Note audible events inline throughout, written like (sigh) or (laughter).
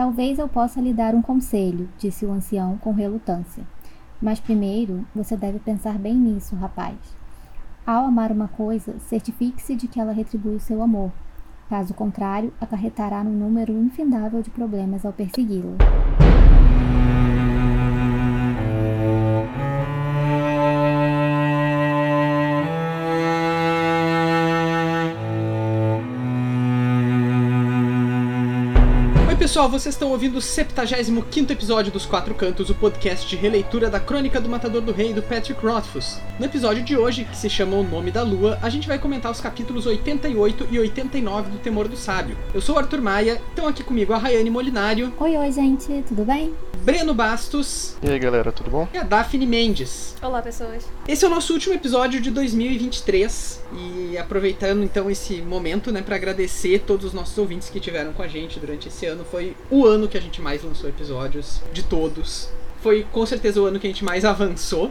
Talvez eu possa lhe dar um conselho, disse o ancião com relutância. Mas primeiro você deve pensar bem nisso, rapaz. Ao amar uma coisa, certifique-se de que ela retribui o seu amor. Caso contrário, acarretará num número infindável de problemas ao persegui-la. Pessoal, vocês estão ouvindo o 75 episódio dos Quatro Cantos, o podcast de releitura da Crônica do Matador do Rei do Patrick Rothfuss. No episódio de hoje, que se chama O Nome da Lua, a gente vai comentar os capítulos 88 e 89 do Temor do Sábio. Eu sou o Arthur Maia, estão aqui comigo a Rayane Molinário. Oi, oi, gente, tudo bem? Breno Bastos. E aí, galera, tudo bom? E a Daphne Mendes. Olá, pessoas. Esse é o nosso último episódio de 2023 e aproveitando então esse momento, né, para agradecer todos os nossos ouvintes que tiveram com a gente durante esse ano. Foi o ano que a gente mais lançou episódios de todos. Foi com certeza o ano que a gente mais avançou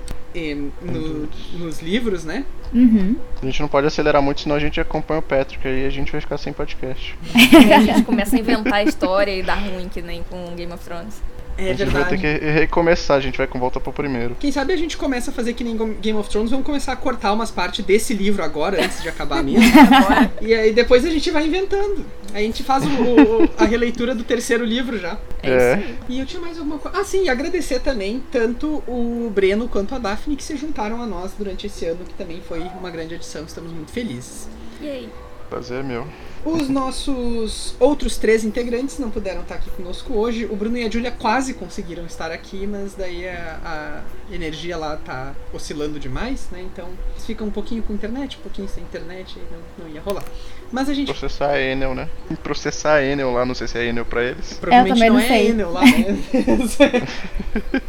no, nos livros, né? Uhum. A gente não pode acelerar muito, senão a gente acompanha o Patrick aí a gente vai ficar sem podcast. (laughs) a gente começa a inventar a história e dar ruim que nem com Game of Thrones. É a gente verdade. vai ter que recomeçar, a gente vai com volta pro primeiro. Quem sabe a gente começa a fazer que nem Game of Thrones, vamos começar a cortar umas partes desse livro agora, antes de acabar mesmo. (laughs) e aí depois a gente vai inventando. Aí a gente faz o, o, a releitura do terceiro livro já. É, é. isso aí. E eu tinha mais alguma coisa. Ah, sim, e agradecer também tanto o Breno quanto a Daphne que se juntaram a nós durante esse ano, que também foi uma grande adição. Estamos muito felizes. E aí? Prazer, meu. Os nossos outros três integrantes não puderam estar aqui conosco hoje. O Bruno e a Júlia quase conseguiram estar aqui, mas daí a, a energia lá tá oscilando demais, né? Então eles ficam um pouquinho com internet, um pouquinho sem internet, e não, não ia rolar. Mas a gente. Processar a Enel, né? Processar a Enel lá, não sei se é Enel pra eles. Provavelmente eu não, não é sei. Enel lá, né?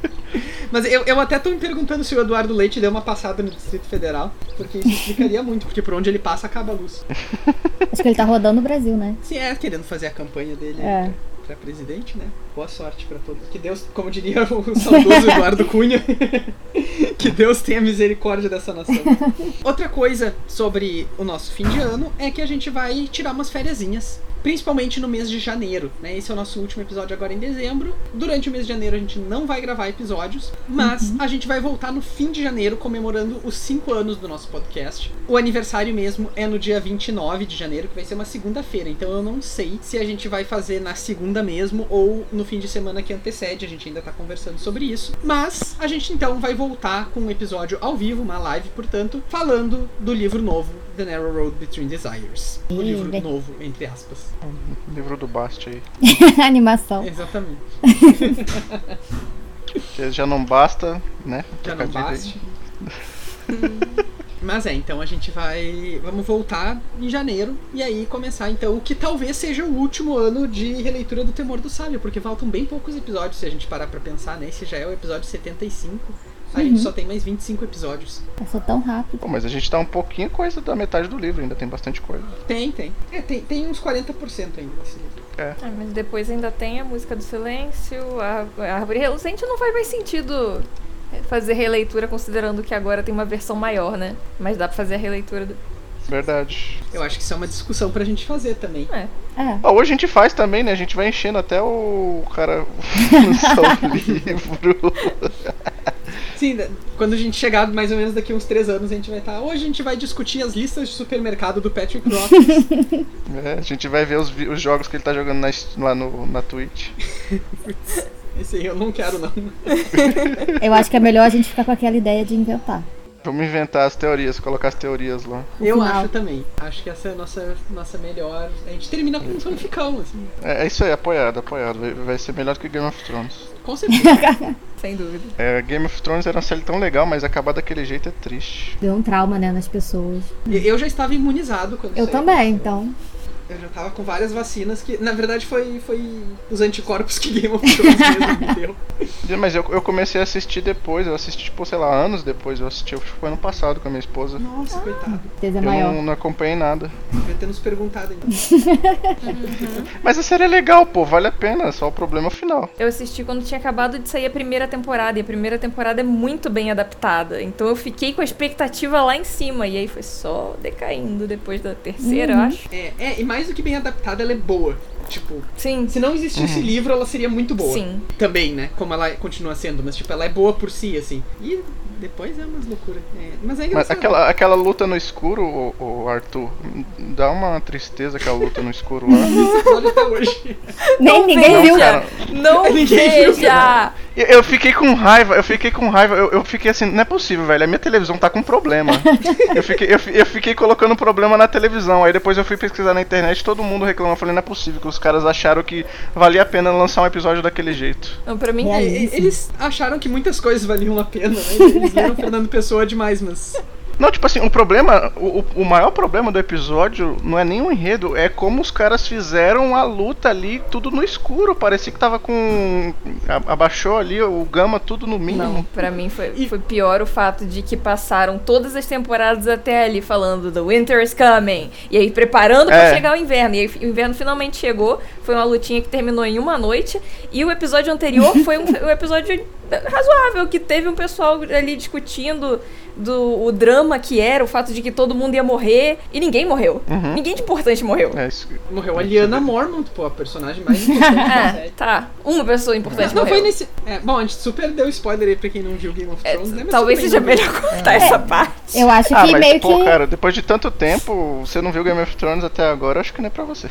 (laughs) (laughs) Mas eu, eu até tô me perguntando se o Eduardo Leite deu uma passada no Distrito Federal, porque isso explicaria muito, porque por onde ele passa acaba a luz. Acho que ele tá rodando o Brasil, né? Se é querendo fazer a campanha dele É. pra, pra presidente, né? Boa sorte pra todos. Que Deus, como diria o saudoso Eduardo Cunha, (laughs) que Deus tenha misericórdia dessa nação. Outra coisa sobre o nosso fim de ano é que a gente vai tirar umas fériasinhas. Principalmente no mês de janeiro, né? Esse é o nosso último episódio agora em dezembro. Durante o mês de janeiro a gente não vai gravar episódios, mas a gente vai voltar no fim de janeiro comemorando os 5 anos do nosso podcast. O aniversário mesmo é no dia 29 de janeiro, que vai ser uma segunda-feira. Então eu não sei se a gente vai fazer na segunda mesmo ou no fim de semana que antecede. A gente ainda tá conversando sobre isso. Mas a gente então vai voltar com um episódio ao vivo, uma live, portanto, falando do livro novo, The Narrow Road Between Desires. Ih, livro bem- novo, entre aspas. Livro do Bast aí. (laughs) Animação. Exatamente. (laughs) Que já não basta, né? Já não aí. baste. Mas é, então a gente vai. Vamos voltar em janeiro e aí começar então o que talvez seja o último ano de releitura do Temor do Sábio, porque faltam bem poucos episódios se a gente parar pra pensar, né? Esse já é o episódio 75. A gente só tem mais 25 episódios. Passou tão rápido. Pô, mas a gente tá um pouquinho coisa da metade do livro, ainda tem bastante coisa. Tem, tem. É, tem, tem uns 40% ainda desse livro. Ah, mas depois ainda tem a música do silêncio, a, a árvore reluzente não faz mais sentido fazer releitura considerando que agora tem uma versão maior, né? Mas dá pra fazer a releitura do. Verdade. Eu acho que isso é uma discussão pra gente fazer também. É. É. Ah, hoje a gente faz também, né? A gente vai enchendo até o cara (laughs) lançar o (laughs) livro. (laughs) Sim, da- quando a gente chegar mais ou menos daqui uns 3 anos, a gente vai estar. Hoje a gente vai discutir as listas de supermercado do Patrick Rothfuss. (laughs) É, a gente vai ver os, os jogos que ele tá jogando na, lá no, na Twitch. Esse aí eu não quero, não. Eu acho que é melhor a gente ficar com aquela ideia de inventar. Vamos inventar as teorias, colocar as teorias lá. Eu final. acho também. Acho que essa é a nossa, nossa melhor. A gente termina com um fanficão, assim. É, é isso aí, apoiado, apoiado. Vai, vai ser melhor do que Game of Thrones. Com certeza. (laughs) Sem dúvida. É, Game of Thrones era uma série tão legal, mas acabar daquele jeito é triste. Deu um trauma, né, nas pessoas. Eu já estava imunizado quando Eu também, então. Eu já tava com várias vacinas que, na verdade, foi, foi os anticorpos que Game of Thrones mesmo me (laughs) deu. Mas eu, eu comecei a assistir depois, eu assisti, tipo, sei lá, anos depois. Eu assisti, acho que foi ano passado com a minha esposa. Nossa, coitado. Certeza é Eu maior. não, não acompanhei nada. Devia ter nos perguntado ainda. (laughs) Mas a série é legal, pô, vale a pena, só o problema é o final. Eu assisti quando tinha acabado de sair a primeira temporada, e a primeira temporada é muito bem adaptada. Então eu fiquei com a expectativa lá em cima, e aí foi só decaindo depois da terceira, eu Uhum. acho. É, é, e mais mais do que bem adaptada, ela é boa. Tipo, Sim. se não existisse Uhum. livro, ela seria muito boa. Sim. Também, né? Como ela continua sendo, mas tipo, ela é boa por si, assim. E depois é umas loucuras. É, mas é Mas aquela, aquela luta no escuro, o, o Arthur, dá uma tristeza aquela luta no escuro lá. (laughs) Olha até hoje. Nem ninguém viu. cara. Não (laughs) Ninguém viu, veja! Eu, eu fiquei com raiva, eu fiquei com raiva, eu, eu fiquei assim, não é possível, velho, a minha televisão tá com problema. (laughs) eu, fiquei, eu, eu fiquei colocando problema na televisão, aí depois eu fui pesquisar na internet, todo mundo reclamou, eu falei, não é possível que os caras acharam que valia a pena lançar um episódio daquele jeito. Não, pra mim, É. E- Eles acharam que muitas coisas valiam a pena, né? Viram Fernando Pessoa demais, mas. Não, tipo assim, o problema, o, o- maior problema do episódio não é nem o enredo, é como os caras fizeram a luta ali, tudo no escuro. Parecia que tava com. abaixou ali o gama tudo no Não, mínimo. pra mim foi, foi pior o fato de que passaram todas as temporadas até ali falando The Winter is coming. E aí preparando pra É. chegar o inverno. E aí o inverno finalmente chegou. Foi uma lutinha que terminou em uma noite. E o episódio anterior foi um, (laughs) um episódio razoável, que teve um pessoal ali discutindo do o drama que era, o fato de que todo mundo ia morrer. E ninguém morreu. Uhum. Ninguém de importante morreu. É isso. Morreu a Liana Mormont, pô, a personagem mais importante (laughs) da É, série. tá. Uma pessoa importante Não morreu. foi nesse. É, bom, a gente super deu spoiler aí pra quem não viu Game of É, Thrones, né? Mas talvez seja melhor cortar essa parte. Eu acho Ah, que mas meio pô, que. cara, depois de tanto tempo, você não viu Game of Thrones até agora, acho que não é pra você.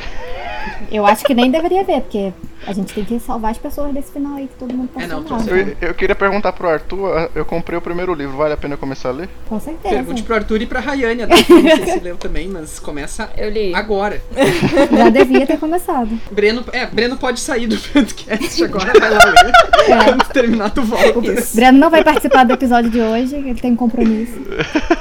Eu acho que nem deveria ver, porque a gente tem que salvar as pessoas desse final aí que todo mundo tá É, não, Eu, eu queria perguntar pro Arthur, eu comprei o primeiro livro, vale a pena começar a ler? Com certeza. Pergunte pro Arthur e pra Rayane, não sei se (laughs) leu também, mas começa Eu li. agora. (laughs) Já devia ter começado. Breno, é, Breno pode sair do (laughs) podcast agora, vai lá ler. É. Quando terminar, tu volta. Breno não vai participar do episódio de hoje, ele tem um compromisso.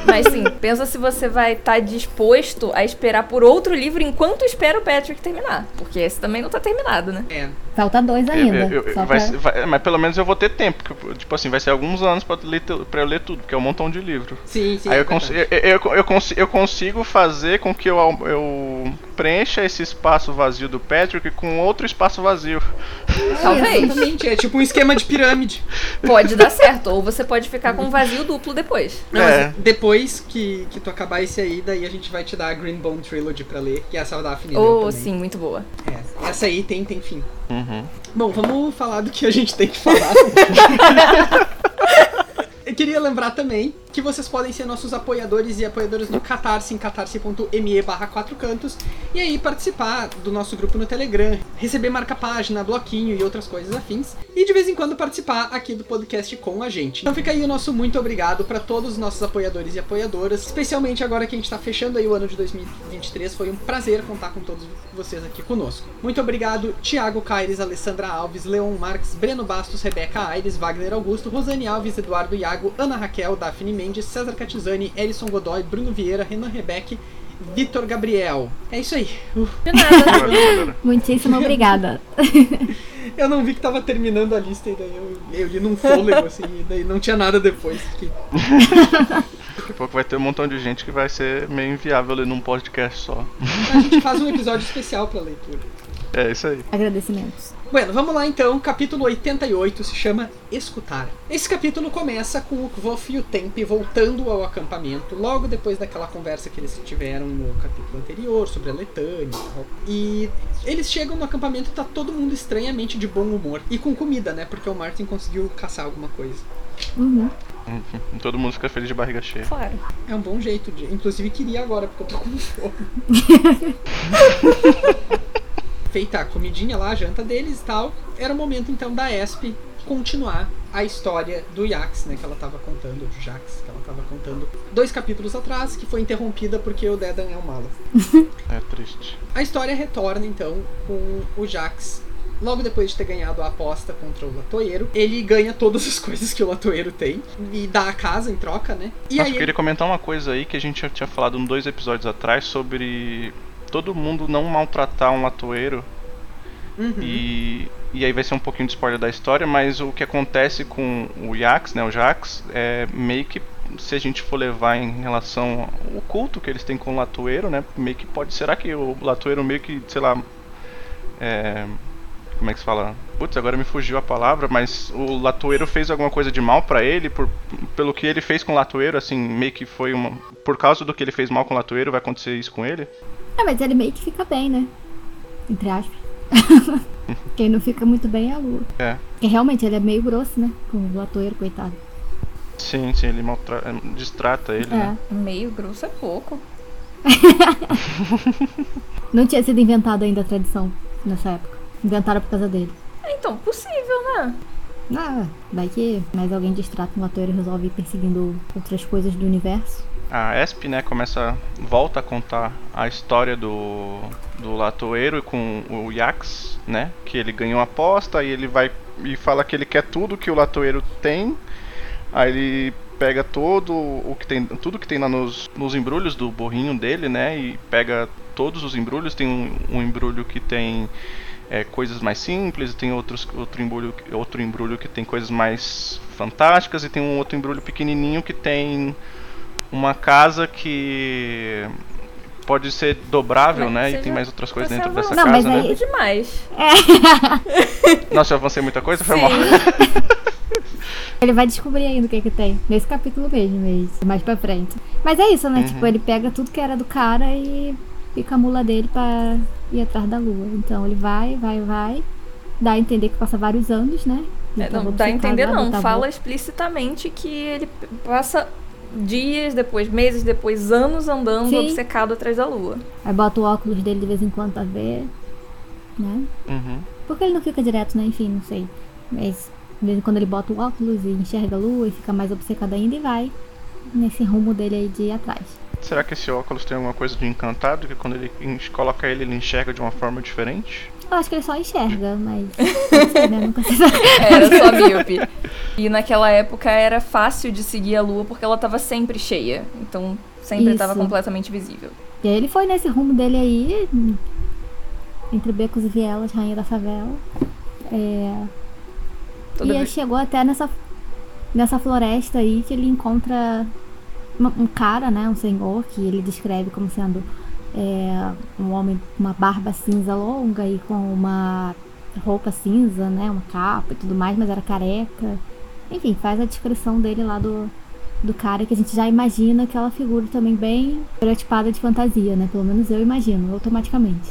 Mas sim, pensa se você vai estar disposto a esperar por outro livro enquanto espera o Patrick terminar. Porque esse também não tá terminado, né? É, Falta dois ainda. Eu- eu- só vai pra... ser- vai- mas pelo menos eu vou ter tempo, que, tipo assim, vai ser alguns anos pra, ler, pra eu ler tudo, porque é um montão de livro. sim, sim. Aí é eu, cons eu, eu, eu consigo fazer com que eu, eu preencha esse espaço vazio do Patrick com outro espaço vazio. (laughs) Talvez. Exatamente, é tipo um esquema de pirâmide. Pode dar certo. Ou você pode ficar com um vazio duplo depois. Não, É. mas depois que, que tu acabar esse aí, daí a gente vai te dar a Green Bone Trilogy pra ler, que é essa da leu Oh, também. sim, muito boa. É, essa aí tem, tem fim. Uhum. Bom, vamos falar do que a gente tem que falar. (laughs) Eu queria lembrar também que vocês podem ser nossos apoiadores e apoiadoras no Catarse, em catarse.me barra quatro cantos, e aí participar do nosso grupo no Telegram, receber marca-página, bloquinho e outras coisas afins, e de vez em quando participar aqui do podcast com a gente. Então fica aí o nosso muito obrigado para todos os nossos apoiadores e apoiadoras, especialmente agora que a gente tá fechando aí o ano de 2023, foi um prazer contar com todos vocês aqui conosco. Muito obrigado, Thiago Caires, Alessandra Alves, Leon Marques, Breno Bastos, Rebeca Aires, Wagner Augusto, Rosane Alves, Eduardo Iago, Ana Raquel, Daphne Mendes, César Catizani, Erison Godoy, Bruno Vieira, Renan Rebeck, Vitor Gabriel. É isso aí. Uh, De nada. Galera. Muitíssimo obrigada. (laughs) Eu não vi que tava terminando a lista e daí eu, eu li num fôlego assim, e daí não tinha nada depois. Que... Daqui a pouco vai ter um montão de gente que vai ser meio inviável ler num podcast só. A gente faz um episódio especial pra leitura. É isso aí. Agradecimentos. Bueno, vamos lá então. Capítulo 88 se chama Escutar. Esse capítulo começa com o Kvof e o Tempe voltando ao acampamento, logo depois daquela conversa que eles tiveram no capítulo anterior sobre a Letânia e tal. E eles chegam no acampamento e tá todo mundo estranhamente de bom humor. E com comida, né? Porque o Martin conseguiu caçar alguma coisa. Uhum. Uhum. Todo mundo fica feliz de barriga cheia. Claro. É um bom jeito de. Inclusive queria agora, porque eu tô com fome. (laughs) Feita a comidinha lá, a janta deles e tal, era o momento então da Esp continuar a história do Jax, né, que ela tava contando, do Jax, que ela tava contando dois capítulos atrás, que foi interrompida porque o Dedan é um mala. (laughs) É triste. A história retorna então com o Jax. Logo depois de ter ganhado a aposta contra o Latoeiro, ele ganha todas as coisas que o Latoeiro tem e dá a casa em troca, né? E Nossa, aí eu queria comentar uma coisa aí que a gente já tinha falado em dois episódios atrás sobre todo mundo não maltratar um latoeiro. Uhum. E, e aí vai ser um pouquinho de spoiler da história, mas o que acontece com o Jax, né, o Jax, é meio que se a gente for levar em relação ao culto que eles têm com o latoeiro, né, meio que pode, será que o latoeiro meio que, sei lá, é, como é que se fala? Putz, agora me fugiu a palavra, mas o latoeiro fez alguma coisa de mal pra ele, por, pelo que ele fez com o latoeiro, assim, meio que foi uma, por causa do que ele fez mal com o latoeiro, vai acontecer isso com ele? É, mas ele meio que fica bem, né? Entre aspas. (laughs) Quem não fica muito bem é a Lua. É. Porque realmente ele é meio grosso, né? Com o atoeiro, coitado. Sim, sim, ele maltra... distrata ele, É. né? Meio grosso é pouco. (laughs) Não tinha sido inventado ainda a tradição nessa época. Inventaram por causa dele. É, Então, possível, né? Ah, vai que mais alguém distrata um atoeiro e resolve ir perseguindo outras coisas do universo. A Esp, né, começa, volta a contar a história do, do latoeiro com o Yax, né, que ele ganhou uma aposta e ele vai e fala que ele quer tudo que o latoeiro tem, aí ele pega todo o que tem, tudo que tem lá nos, nos embrulhos do burrinho dele, né, e pega todos os embrulhos, tem um, um embrulho que tem é, coisas mais simples, tem outros, outro, embrulho, outro embrulho que tem coisas mais fantásticas e tem um outro embrulho pequenininho que tem uma casa que pode ser dobrável, Mas né? E tem mais outras coisas dentro dessa Não, casa, mas né? aí- demais. (laughs) Nossa, eu avancei muita coisa? Foi mal. (laughs) Ele vai descobrir ainda o que que tem. Nesse capítulo mesmo, mas mais pra frente. Mas é isso, né? Uhum. Tipo, ele pega tudo que era do cara e fica a mula dele pra ir atrás da lua. Então ele vai, vai, vai. Dá a entender que passa vários anos, né? É, tava não dá a entender, não. botava- Fala explicitamente que ele passa dias depois, meses depois, anos andando Sim. obcecado atrás da lua. Aí bota o óculos dele de vez em quando pra ver. Né? Uhum. Porque ele não fica direto, né? Enfim, não sei. Mas de vez em quando ele bota o óculos e enxerga a lua e fica mais obcecado ainda e vai nesse rumo dele aí de ir atrás. Será que esse óculos tem alguma coisa de encantado? Que quando ele coloca ele, ele enxerga de uma forma diferente? Eu acho que ele só enxerga, (laughs) mas. Não sei, né? Nunca sei. Era só míope. E naquela época era fácil de seguir a lua porque ela tava sempre cheia. Então sempre estava completamente visível. E aí ele foi nesse rumo dele aí, entre becos e vielas, rainha da favela. É, Toda e aí vez- chegou até nessa, nessa floresta aí que ele encontra um cara, né? Um senhor que ele descreve como sendo é, um homem com uma barba cinza longa e com uma roupa cinza, né? Uma capa e tudo mais, mas era careca. Enfim, faz a descrição dele lá do, do cara que a gente já imagina aquela figura também bem estereotipada de fantasia, né? Pelo menos eu imagino, automaticamente.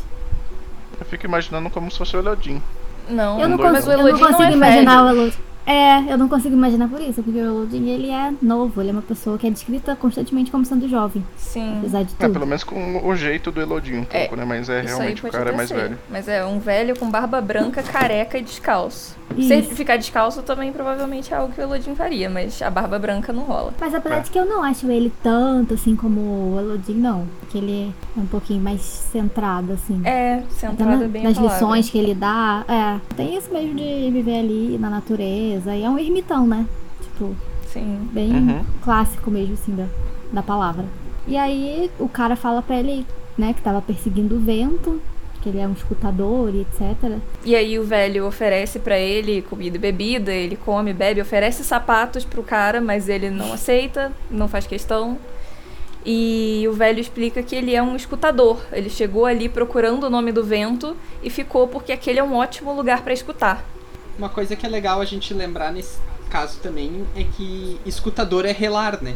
Eu fico imaginando como se fosse o Elodin. Não, Eu não, consigo, eu não Elodie não, consigo é imaginar velho. o Elodie. É, eu não consigo imaginar por isso, porque o Elodie, ele é novo, ele é uma pessoa que é descrita constantemente como sendo jovem, Sim. apesar de É, tudo. pelo menos com o jeito do Elodin um É, pouco, né? Mas é realmente o cara é mais velho. Mas é um velho com barba branca, careca e descalço. Isso. Se ele ficar descalço também provavelmente é algo que o Elodin faria, mas a barba branca não rola. Mas apesar É. de que eu não acho ele tanto assim como o Elodie, não. Porque ele é um pouquinho mais centrado, assim. É, Até centrada na- bem nas palavra. lições que ele dá. É, tem isso mesmo de viver ali na natureza. E é um ermitão, né? Tipo, Sim. bem Uhum. clássico mesmo, assim, da, da palavra. E aí o cara fala pra ele, né, que tava perseguindo o vento, que ele é um escutador e etc. E aí o velho oferece pra ele comida e bebida, ele come, bebe, oferece sapatos pro cara, mas ele não aceita, não faz questão. E o velho explica que ele é um escutador. Ele chegou ali procurando o nome do vento e ficou porque aquele é um ótimo lugar pra escutar. Uma coisa que é legal a gente lembrar nesse caso também é que escutador é relar, né?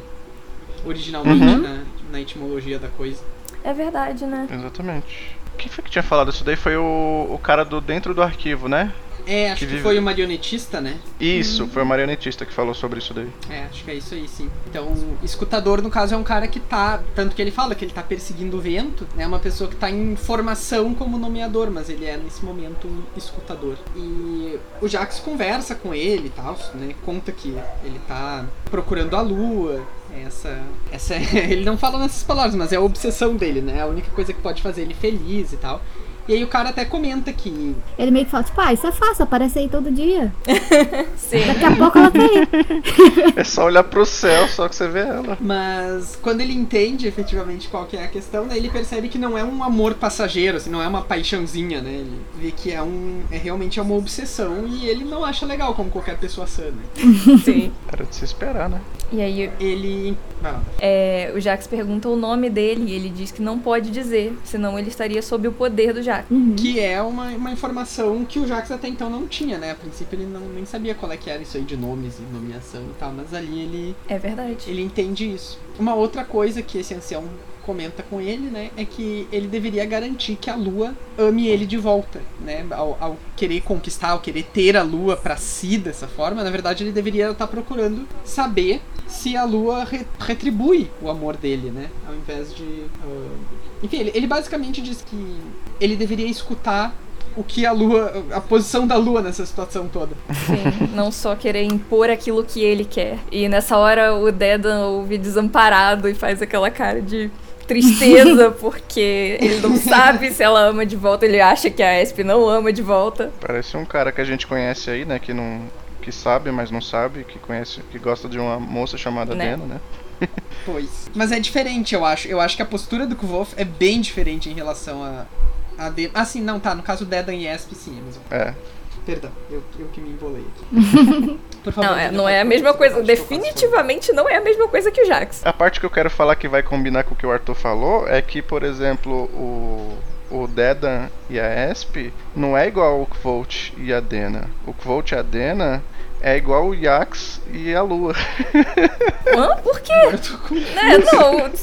Originalmente, Uhum. na, na etimologia da coisa. É verdade, né? Exatamente. Quem foi que tinha falado isso daí? Foi o, o cara do dentro do arquivo, né? É, acho Que que, vive- foi o marionetista, né? Isso, foi o marionetista que falou sobre isso daí. É, acho que é isso aí, sim. Então, escutador, no caso, é um cara que tá. Tanto que ele fala que ele tá perseguindo o vento, né? Uma pessoa que tá em formação como nomeador, mas ele é, nesse momento, um escutador. E o Jax conversa com ele e tal, né? Conta que ele tá procurando a lua. Essa. essa (laughs) ele não fala nessas palavras, mas é a obsessão dele, né? É a única coisa que pode fazer ele feliz e tal. E aí o cara até comenta que Ele meio que fala, tipo, ah, isso é fácil, aparece aí todo dia. (laughs) Sim. Daqui a pouco ela tá aí. (laughs) É só olhar pro céu, só que você vê ela. Mas quando ele entende efetivamente qual que é a questão, daí ele percebe que não é um amor passageiro, assim, não é uma paixãozinha, né? Ele vê que é um é realmente é uma obsessão e ele não acha legal como qualquer pessoa sã, né? Sim. Era de se esperar, né? E aí Ele, vai lá. é, o Jax pergunta o nome dele e ele diz que não pode dizer, senão ele estaria sob o poder do Jax. Uhum. que é uma, uma informação que o Jax até então não tinha, né? A princípio ele não, nem sabia qual é que era isso aí de nomes e nomeação e tal, mas ali ele É verdade. ele entende isso. Uma outra coisa que esse ancião comenta com ele, né, é que ele deveria garantir que a Lua ame ele de volta, né, ao, ao querer conquistar, ao querer ter a Lua para si dessa forma, na verdade ele deveria estar procurando saber se a Lua re retribui o amor dele, né, ao invés de, uh... enfim, ele, ele basicamente diz que ele deveria escutar o que a lua, a posição da lua nessa situação toda. Sim, não só querer impor aquilo que ele quer. E nessa hora o Dedan ouve desamparado e faz aquela cara de tristeza (laughs) porque ele não sabe se ela ama de volta, ele acha que a Esp não ama de volta. Parece um cara que a gente conhece aí, né, que não que sabe, mas não sabe, que conhece, que gosta de uma moça chamada né? Dena, né? (laughs) pois. Mas é diferente, eu acho. Eu acho que a postura do Kvolf é bem diferente em relação a, a de... Ah, sim, não, tá. No caso Dedan e Esp, sim, é mesmo. É. Perdão, eu, eu que me embolei aqui. (laughs) Por favor, não, é, não é a mesma coisa. Definitivamente não é a mesma coisa que o Jax. A parte que eu quero falar que vai combinar com o que o Arthur falou é que, por exemplo, o, o Dedan e a Esp não é igual o Kvolt e a Dena. O Kvolt e a Dena é igual o Yax e a Lua. (laughs) Hã? Por quê? É, não. (laughs)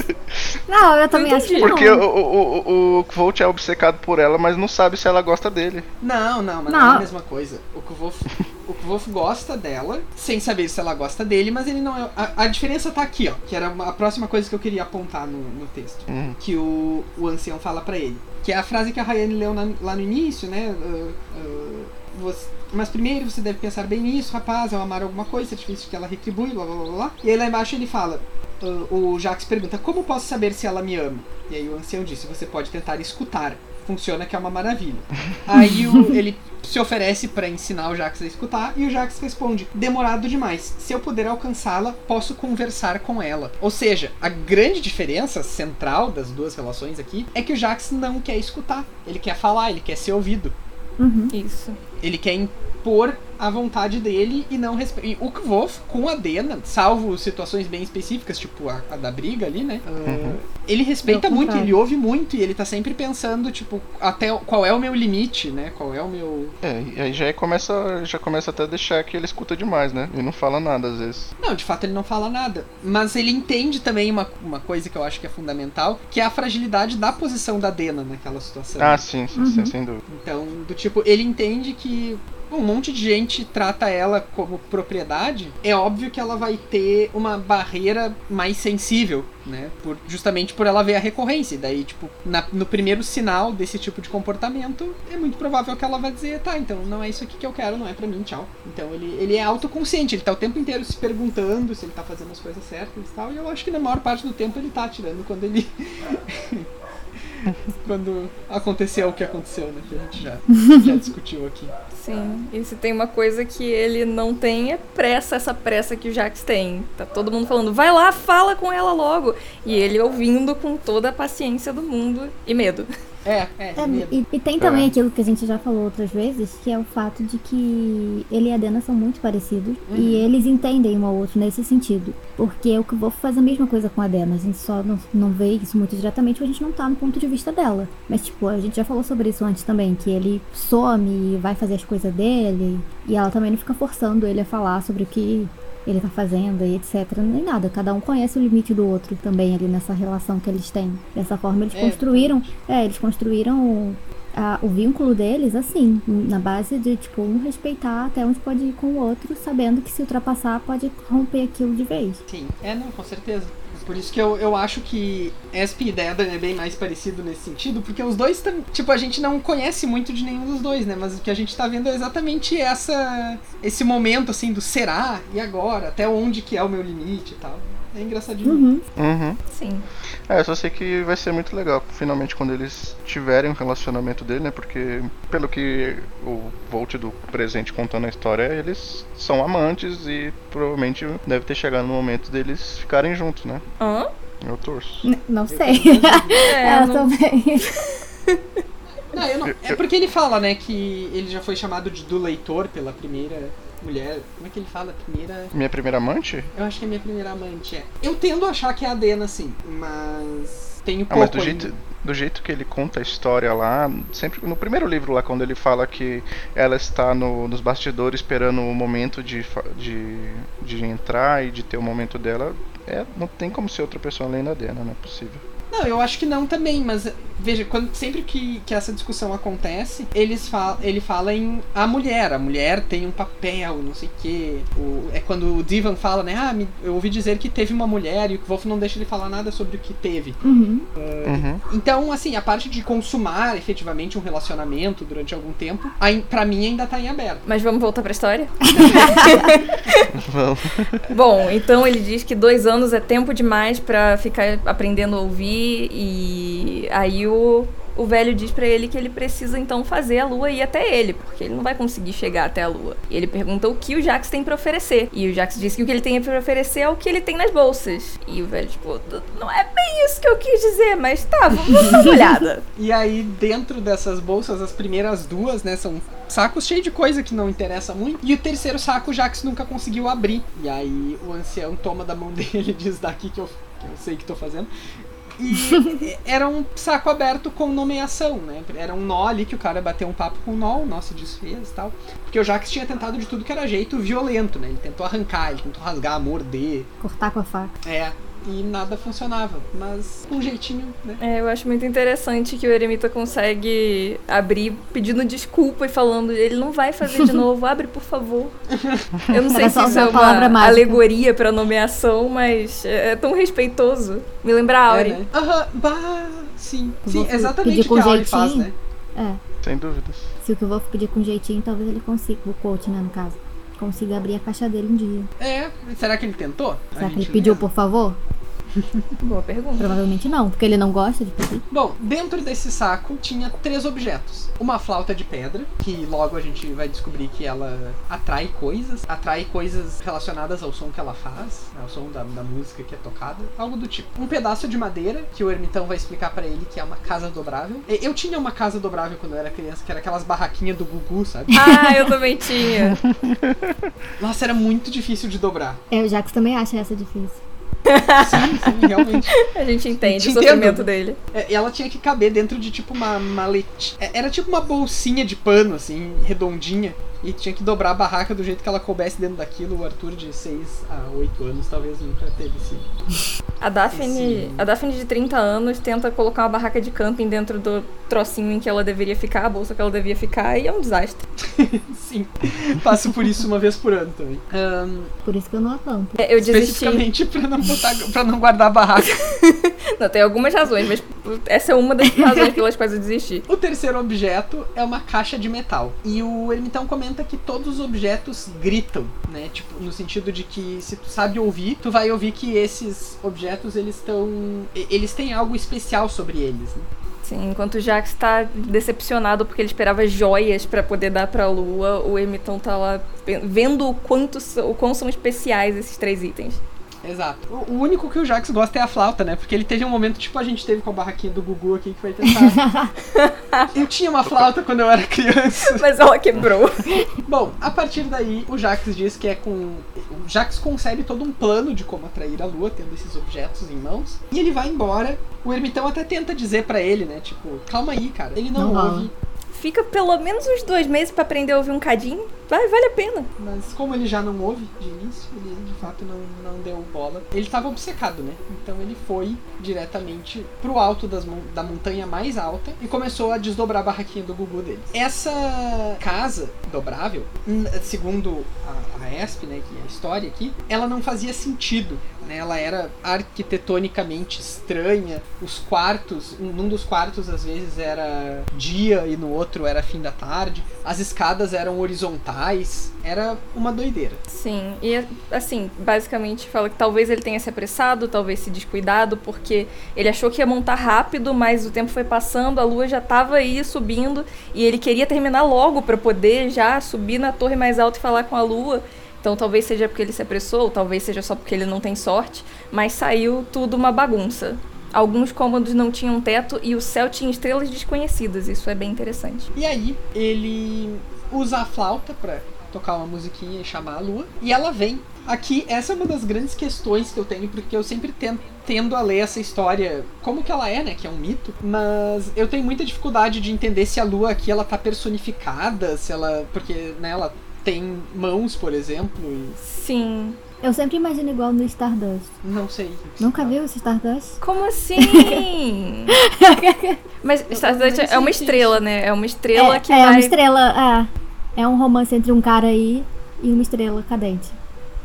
Não, eu também acho que Porque o, o, o, o Kvolt é obcecado por ela, mas não sabe se ela gosta dele. Não, não, mas não, não é a mesma coisa. O Kvolf, o Kvolf gosta dela, sem saber se ela gosta dele, mas ele não é. A, a diferença tá aqui, ó. Que era a próxima coisa que eu queria apontar no, no texto. Uhum. Que o, o ancião fala para ele. Que é a frase que a Rayane leu na, lá no início, né? Uh, uh, você, mas primeiro você deve pensar bem nisso, rapaz, ao amar alguma coisa, é difícil que ela retribui, blá blá blá blá. E aí lá embaixo ele fala, uh, o Jax pergunta, como posso saber se ela me ama? E aí o ancião disse, você pode tentar escutar. Funciona que é uma maravilha. aí o, (laughs) ele se oferece para ensinar o Jax a escutar e o Jax responde: demorado demais. Se eu puder alcançá-la, posso conversar com ela. Ou seja, a grande diferença central das duas relações aqui é que o Jax não quer escutar. Ele quer falar, ele quer ser ouvido. Uhum. Isso. Ele quer impor a vontade dele e não respeitar. O Kvof, com a Dena, salvo situações bem específicas, tipo a, a da briga ali, né? Uhum. Uh, ele respeita muito, ele ouve muito e ele tá sempre pensando, tipo, até qual é o meu limite, né? Qual é o meu. É, e aí já começa, já começa até a deixar que ele escuta demais, né? Ele não fala nada às vezes. Não, de fato ele não fala nada. Mas ele entende também uma, uma coisa que eu acho que é fundamental, que é a fragilidade da posição da Dena naquela situação. Ah, sim, sim, uhum. sim sem dúvida. Então, do tipo, ele entende que um monte de gente trata ela como propriedade, é óbvio que ela vai ter uma barreira mais sensível, né? Por, justamente por ela ver a recorrência. E daí, tipo, na, no primeiro sinal desse tipo de comportamento, é muito provável que ela vai dizer, tá, então não é isso aqui que eu quero, não é para mim, tchau. Então ele, ele é autoconsciente, ele tá o tempo inteiro se perguntando se ele tá fazendo as coisas certas e tal. E eu acho que na maior parte do tempo ele tá atirando quando ele. (laughs) (laughs) quando aconteceu o que aconteceu, né? Que a gente já, já discutiu aqui. Sim, e se tem uma coisa que ele não tem é pressa, essa pressa que o Jax tem. Tá todo mundo falando, vai lá, fala com ela logo. E ele ouvindo com toda a paciência do mundo e medo. É, é. é e, e, tem também é. aquilo que a gente já falou outras vezes, que é o fato de que ele e a Dana são muito parecidos uhum. e eles entendem um ao outro nesse sentido. Porque o que vou fazer a mesma coisa com a Dana, a gente só não, não vê isso muito diretamente porque a gente não tá no ponto de vista dela. Mas, tipo, a gente já falou sobre isso antes também, que ele some e vai fazer as coisas dele e ela também não fica forçando ele a falar sobre o que ele tá fazendo e etc. Nem nada. Cada um conhece o limite do outro também ali nessa relação que eles têm. Dessa forma eles é, construíram. É, eles construíram a, o vínculo deles assim, na base de tipo um respeitar até onde pode ir com o outro, sabendo que se ultrapassar pode romper aquilo de vez. Sim, é não, com certeza. Por isso que eu, eu acho que Esp e Dedan é bem mais parecido nesse sentido, porque os dois, tipo, a gente não conhece muito de nenhum dos dois, né? Mas o que a gente tá vendo é exatamente essa esse momento, assim, do será e agora, até onde que é o meu limite e tal. É engraçadinho. Uhum. Uhum. Sim. É, só sei que vai ser muito legal, finalmente, quando eles tiverem um relacionamento dele, né? Porque, pelo que o Volt do presente contando a história, eles são amantes e provavelmente deve ter chegado no momento deles ficarem juntos, né? Hã? Eu torço. N não sei. (laughs) é, Ela não... também. Não, eu não. É porque ele fala, né, que ele já foi chamado de do leitor pela primeira mulher. Como é que ele fala? Primeira. Minha primeira amante? Eu acho que é minha primeira amante, é. Eu tendo a achar que é a Dena, sim, mas. Tenho pouco. Ah, mas do jeito, do jeito que ele conta a história lá, sempre no primeiro livro lá, quando ele fala que ela está no, nos bastidores esperando o momento de, de, de entrar e de ter o momento dela, é, não tem como ser outra pessoa além da Dena, não é possível. Não, eu acho que não também, mas veja, quando, sempre que, que essa discussão acontece, eles fal, ele fala em a mulher. A mulher tem um papel, não sei o quê. O, é quando o Divan fala, né? Ah, me, eu ouvi dizer que teve uma mulher e o Wolf não deixa ele falar nada sobre o que teve. Uhum. Uhum. Então, assim, a parte de consumar efetivamente um relacionamento durante algum tempo, pra mim ainda tá em aberto. Mas vamos voltar pra história? (laughs) Vamos. Bom, então ele diz que dois anos é tempo demais pra ficar aprendendo a ouvir e aí o, o velho diz pra ele que ele precisa então fazer a lua ir até ele, porque ele não vai conseguir chegar até a lua. E ele pergunta o que o Jax tem pra oferecer. E o Jax diz que o que ele tem pra oferecer é o que ele tem nas bolsas. E o velho, tipo, não é bem isso que eu quis dizer, mas tá, vamos dar uma (laughs) olhada. E aí, dentro dessas bolsas, as primeiras duas, né, são sacos cheios de coisa que não interessa muito. E o terceiro saco, o Jax nunca conseguiu abrir. E aí, o ancião toma da mão (laughs) dele e diz: Daqui que eu, que eu sei que tô fazendo. E (laughs) era um saco aberto com nomeação, né? Era um nó ali que o cara bateu um papo com o nó, o nó se desfez e tal. Porque o Jax tinha tentado de tudo que era jeito violento, né? Ele tentou arrancar, ele tentou rasgar, morder. Cortar com a faca. É. E nada funcionava. Mas com um jeitinho, né? É, eu acho muito interessante que o Eremita consegue abrir pedindo desculpa e falando, ele não vai fazer de (laughs) novo, abre por favor. (laughs) Eu não sei Era se só isso é uma palavra mágica. alegoria pra nomeação, mas é é tão respeitoso. Me lembra a Auri. É, né? Aham, bah, sim. Sim, exatamente pedir o com que a Auri faz, jeitinho. né? É. Sem dúvidas. Se o que eu vou pedir com jeitinho, talvez ele consiga, o coach, né, no caso. Consiga abrir a caixa dele um dia. É, será que ele tentou? A Será que ele pediu por favor? Boa pergunta. Provavelmente não, porque ele não gosta de pedir. Bom, dentro desse saco tinha três objetos. Uma flauta de pedra, que logo a gente vai descobrir que ela atrai coisas, atrai coisas relacionadas ao som que ela faz, ao som da, da música que é tocada, algo do tipo. Um pedaço de madeira, que o ermitão vai explicar pra ele que é uma casa dobrável. Eu tinha uma casa dobrável quando eu era criança, que era aquelas barraquinhas do Gugu, sabe? (laughs) Ah, eu também tinha. Nossa, era muito difícil de dobrar. É, o Jax também acha essa difícil. Sim, sim, realmente. (laughs) A gente entende Te o entendo. sofrimento dele. É, e ela tinha que caber dentro de tipo uma maletinha. Era tipo uma bolsinha de pano, assim, redondinha. E tinha que dobrar a barraca do jeito que ela coubesse dentro daquilo. O Arthur, de 6 a 8 anos, talvez nunca teve esse. A Daphne, Esse- a Daphne de 30 anos tenta colocar uma barraca de camping dentro do trocinho em que ela deveria ficar, a bolsa que ela devia ficar, e é um desastre. (laughs) Sim. Passo por isso uma vez por ano também. Ahn, Por isso que eu não acampo. É, Eu desisti. especificamente pra não, botar, pra não guardar a barraca. (laughs) Não, tem algumas razões, mas essa é uma das razões pelas quais eu desisti. O terceiro objeto é uma caixa de metal. E o ermitão que todos os objetos gritam, né? Tipo, no sentido de que se tu sabe ouvir, tu vai ouvir que esses objetos eles estão. Eles têm algo especial sobre eles, né? Sim, enquanto o Jax tá decepcionado porque ele esperava joias pra poder dar pra lua, o Ermitão tá lá vendo o quanto o quão são especiais esses três itens. Exato. O, o único que o Jax gosta é a flauta, né? Porque ele teve um momento, tipo a gente teve com a barraquinha do Gugu aqui, que foi tentar. (laughs) eu tinha uma flauta quando eu era criança. Mas ela quebrou. Bom, a partir daí, o Jax diz que é com. O Jax concebe todo um plano de como atrair a lua, tendo esses objetos em mãos. E ele vai embora. O ermitão até tenta dizer pra ele, né? Tipo, calma aí, cara. Ele não, Não ouve. Fica pelo menos uns dois meses pra aprender a ouvir um cadinho. Vai, vale a pena. Mas como ele já não ouve de início, ele de fato não, não deu bola. Ele estava obcecado, né? Então ele foi diretamente pro alto das, da montanha mais alta e começou a desdobrar a barraquinha do Gugu dele. Essa casa dobrável, segundo a, a ESP, né, que é a história aqui, ela não fazia sentido. Né? Ela era arquitetonicamente estranha. Os quartos, um- num dos quartos às vezes era dia e no outro era fim da tarde. As escadas eram horizontais. Era uma doideira. Sim, e assim, basicamente fala que talvez ele tenha se apressado, talvez se descuidado, porque ele achou que ia montar rápido, mas o tempo foi passando, a lua já tava aí subindo e ele queria terminar logo pra poder já subir na torre mais alta e falar com a lua. Então talvez seja porque ele se apressou, ou talvez seja só porque ele não tem sorte, mas saiu tudo uma bagunça. Alguns cômodos não tinham teto e o céu tinha estrelas desconhecidas, isso é bem interessante. E aí ele usa a flauta pra tocar uma musiquinha e chamar a lua. E ela vem. Aqui, essa é uma das grandes questões que eu tenho, porque eu sempre tento, tendo a ler essa história como que ela é, né? Que é um mito. Mas eu tenho muita dificuldade de entender se a lua aqui ela tá personificada, se ela. Porque, né, ela tem mãos, por exemplo, e Sim. Eu sempre imagino igual no Stardust. não sei. Nunca viu esse Stardust? Como assim? (laughs) Mas Stardust é uma estrela, né? É uma estrela é, que é vai... uma estrela. É, é um romance entre um cara aí e uma estrela cadente.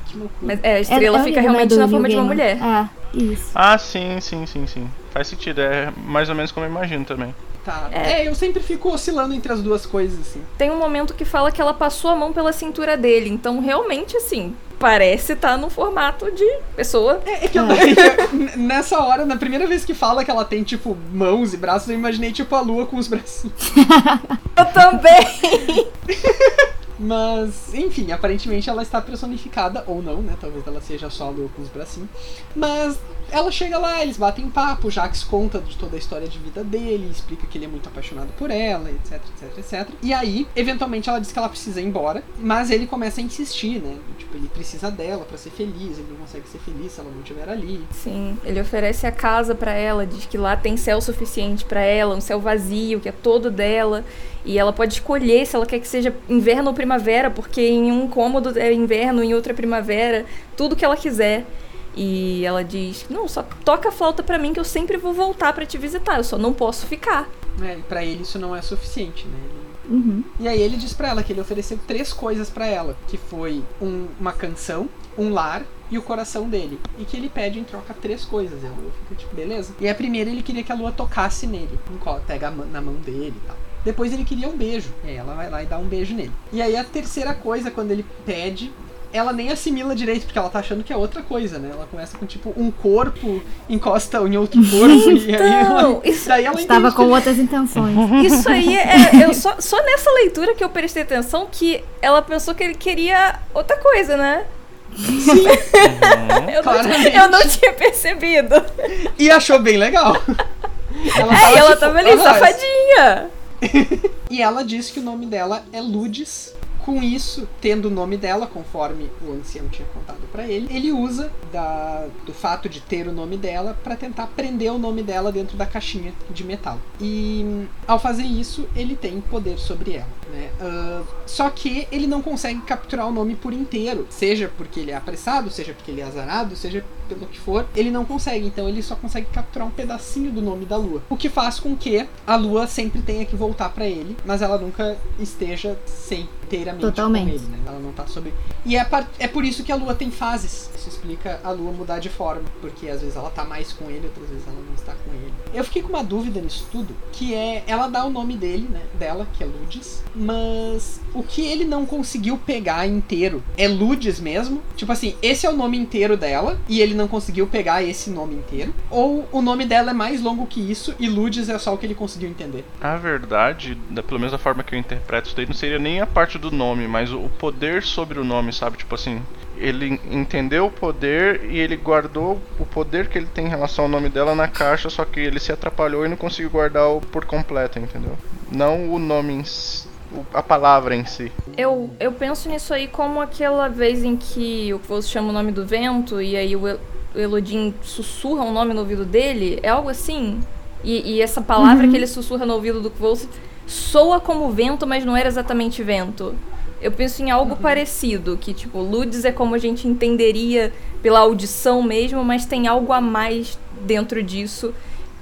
Que loucura. Mas é, a É- estrela é o fica né, realmente na forma de uma mulher. É, isso. Ah, sim, sim, sim, sim. Faz sentido, é mais ou menos como eu imagino também. Tá. É. É. eu sempre fico oscilando entre as duas coisas, assim. Tem um momento que fala que ela passou a mão pela cintura dele. Então, realmente, assim, parece estar no formato de pessoa. É, é que eu, é (laughs) nessa hora, na primeira vez que fala que ela tem, tipo, mãos e braços, eu imaginei, tipo, a lua com os bracinhos. (laughs) Eu também! (laughs) Mas, enfim, aparentemente ela está personificada, ou não, né? Talvez ela seja só a lua com os bracinhos. Mas ela chega lá, eles batem papo, o Jax conta de toda a história de vida dele, explica que ele é muito apaixonado por ela, etc, etc, etc. E aí, eventualmente, ela diz que ela precisa ir embora, mas ele começa a insistir, né? Tipo, ele precisa dela pra ser feliz, ele não consegue ser feliz se ela não estiver ali. Sim, ele oferece a casa pra ela, diz que lá tem céu suficiente pra ela, um céu vazio, que é todo dela. E ela pode escolher se ela quer que seja inverno ou primavera, porque em um cômodo é inverno, em outro é primavera, tudo que ela quiser. E ela diz: Não, só toca a flauta pra mim que eu sempre vou voltar pra te visitar, eu só não posso ficar. E pra ele isso não é suficiente, né? Ele Uhum. E aí ele diz pra ela que ele ofereceu três coisas pra ela, que foi um- uma canção, um lar e o coração dele. E que ele pede em troca três coisas. E a Lua fica tipo, beleza. E a primeira ele queria que a Lua tocasse nele, pega na mão dele e tal. Depois ele queria um beijo. E aí ela vai lá e dá um beijo nele. E aí a terceira coisa, quando ele pede, ela nem assimila direito, porque ela tá achando que é outra coisa, né? Ela começa com tipo um corpo encosta em outro (laughs) corpo. e aí ela, Então, isso- daí ela Estava com que- outras intenções. (laughs) Isso aí é. Eu só, só nessa leitura que eu prestei atenção que ela pensou que ele queria outra coisa, né? Sim, (laughs) Eu não, eu não tinha percebido. e achou bem legal. Ela É, e ela tipo, tava ali, "Ah, safadinha. E ela diz que o nome dela é Ludis. Com isso, tendo o nome dela, conforme o ancião tinha contado pra ele, ele usa da- do fato de ter o nome dela pra tentar prender o nome dela dentro da caixinha de metal. E ao fazer isso, ele tem poder sobre ela. Né? Ah, só que ele não consegue capturar o nome por inteiro, seja porque ele é apressado, seja porque ele é azarado, seja pelo que for, ele não consegue. Então ele só consegue capturar um pedacinho do nome da Lua, o que faz com que a Lua sempre tenha que voltar pra ele, mas ela nunca esteja sem inteiramente Totalmente. com ele, né? Ela não tá sobre. E é, par- é por isso que a Lua tem fases. Isso explica a Lua mudar de forma, porque às vezes ela tá mais com ele, outras vezes ela não está com ele. Eu fiquei com uma dúvida nisso tudo, que é ela dá o nome dele, né, dela, que é Ludis, mas o que ele não conseguiu pegar inteiro é Ludis mesmo? Tipo assim, esse é o nome inteiro dela e ele não conseguiu pegar esse nome inteiro? Ou o nome dela é mais longo que isso e Ludis é só o que ele conseguiu entender? A verdade, da, pelo menos da forma que eu interpreto isso daí, não seria nem a parte do nome, mas o, poder sobre o nome, sabe? Tipo assim, ele entendeu o poder e ele guardou o poder que ele tem em relação ao nome dela na caixa, só que ele se atrapalhou e não conseguiu guardar o por completo, entendeu? Não o nome em si, a palavra em si. Eu, eu penso nisso aí como aquela vez em que o Kvoso chama o nome do vento e aí o Elodin sussurra um nome no ouvido dele. É algo assim? E, e essa palavra que ele sussurra no ouvido do Kvoso soa como vento, mas não era exatamente vento. Eu penso em algo parecido, que tipo, Ludes é como a gente entenderia pela audição mesmo, mas tem algo a mais dentro disso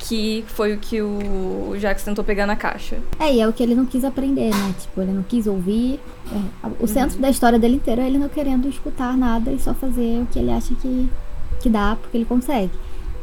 que foi o que o Jax tentou pegar na caixa. É, e é o que ele não quis aprender, né? Tipo, ele não quis ouvir. É, o centro da história dele inteiro é ele não querendo escutar nada e só fazer o que ele acha que, que dá, porque ele consegue.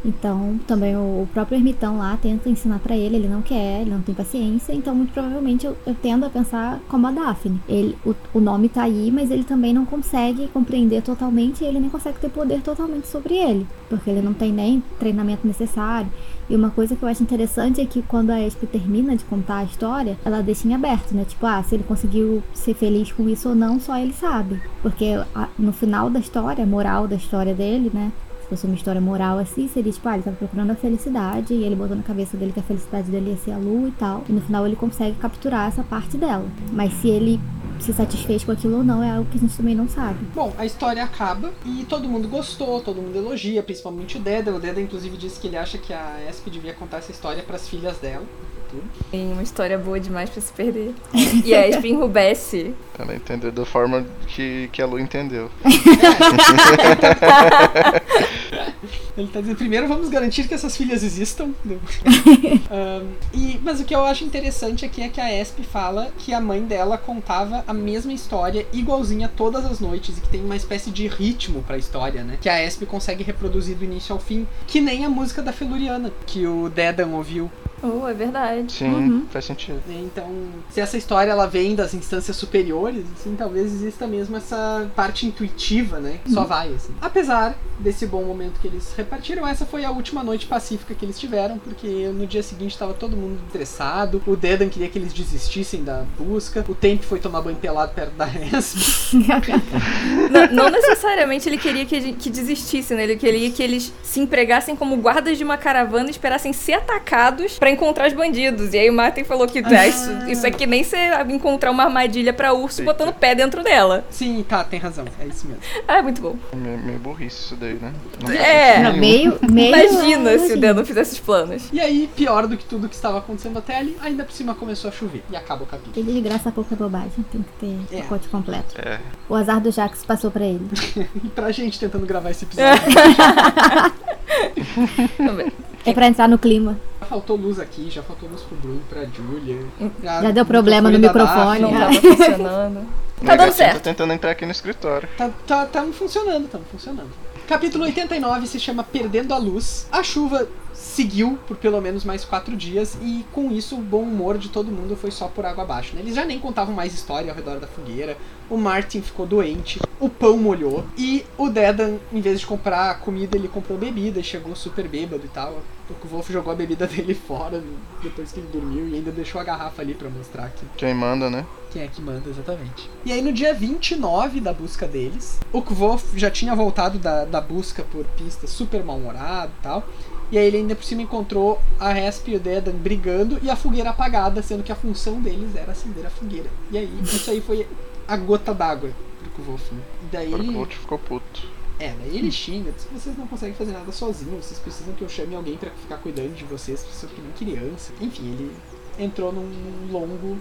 Então, também o, o próprio ermitão lá tenta ensinar pra ele, ele não quer, ele não tem paciência, então muito provavelmente eu, eu tendo a pensar como a Daphne. Ele, o, o nome tá aí, mas ele também não consegue compreender totalmente e ele nem consegue ter poder totalmente sobre ele, porque ele não tem nem treinamento necessário. E uma coisa que eu acho interessante é que quando a Espe termina de contar a história, ela deixa em aberto, né? Tipo, ah, se ele conseguiu ser feliz com isso ou não, só ele sabe. Porque no final da história, a moral da história dele, né? Se fosse uma história moral assim, seria tipo, ah, ele tava procurando a felicidade e ele botou na cabeça dele que a felicidade dele ia ser a lua e tal. E no final ele consegue capturar essa parte dela. Mas se ele se satisfez com aquilo ou não é algo que a gente também não sabe. Bom, a história acaba e todo mundo gostou, todo mundo elogia, principalmente o Deda. O Deda, inclusive, disse que ele acha que a Esp devia contar essa história para as filhas dela. Tem uma história boa demais pra se perder. (laughs) E a Espin Rubesce. Ela entendeu da forma que, que a Lu entendeu. (laughs) (laughs) (laughs) Ele tá dizendo, primeiro vamos garantir que essas filhas existam. (laughs) Ahn, e, mas o que eu acho interessante aqui é que a Esp fala que a mãe dela contava a mesma história igualzinha todas as noites e que tem uma espécie de ritmo pra história, né? Que a Esp consegue reproduzir do início ao fim, que nem a música da Feluriana, que o Dedan ouviu. Oh, é verdade. Sim, faz sentido. né? Então, se essa história ela vem das instâncias superiores, assim, talvez exista mesmo essa parte intuitiva, né? Só vai, assim. Apesar desse bom momento que eles repartiram, essa foi a última noite pacífica que eles tiveram, porque no dia seguinte estava todo mundo estressado, o Dedan queria que eles desistissem da busca, o Temp foi tomar banho pelado perto da Esp. (laughs) Não, não necessariamente ele queria que, que desistisse, né? Ele queria que eles se empregassem como guardas de uma caravana e esperassem ser atacados pra encontrar os bandidos. E aí o Martin falou que ah, isso, isso é que nem você encontrar uma armadilha pra urso Eita. botando pé dentro dela. Sim, tá, tem razão, é isso mesmo. Ah, é muito bom. Meio, meio burrice isso daí, né? Não É. nenhum. meio, meio. Imagina se o. Dedo fizesse os planos. E aí, pior do que tudo que estava acontecendo até ali, ainda por cima começou a chover. E acaba o capítulo. Que desgraça pouca bobagem, tem que ter É. pacote completo. É. O azar do Jax passou pra ele. (laughs) E pra gente tentando gravar esse episódio, (laughs) É pra entrar no clima. Já faltou luz aqui, já faltou luz pro Bruno, pra Julia. Já deu problema no microfone. Não tava (laughs) funcionando. O Tá dando certo. Tá tentando entrar aqui no escritório. Tá, tá, tá funcionando, tá funcionando. Capítulo 89 se chama Perdendo a Luz. A chuva seguiu por pelo menos mais quatro dias e com isso o bom humor de todo mundo foi só por água abaixo. Né? Eles já nem contavam mais história ao redor da fogueira. O Martin ficou doente, o pão molhou e o Dedan, em vez de comprar comida, ele comprou bebida e chegou super bêbado e tal. O Wolf jogou a bebida (laughs) dele fora depois que ele dormiu e ainda deixou a garrafa ali pra mostrar que Quem manda, né? quem é que manda exatamente. E aí no dia 29 da busca deles, o Kvof já tinha voltado da, da busca por pistas super mal-humorado e tal. E aí ele ainda por cima encontrou a Resp e o Dedan brigando e a fogueira apagada, sendo que a função deles era acender a fogueira. E aí, isso aí foi a gota d'água pro Kvof. né? E daí O ele. coach ficou puto. É, daí ele xinga, diz vocês não conseguem fazer nada sozinhos, vocês precisam que eu chame alguém pra ficar cuidando de vocês, vocês são que nem criança. Enfim, ele entrou num longo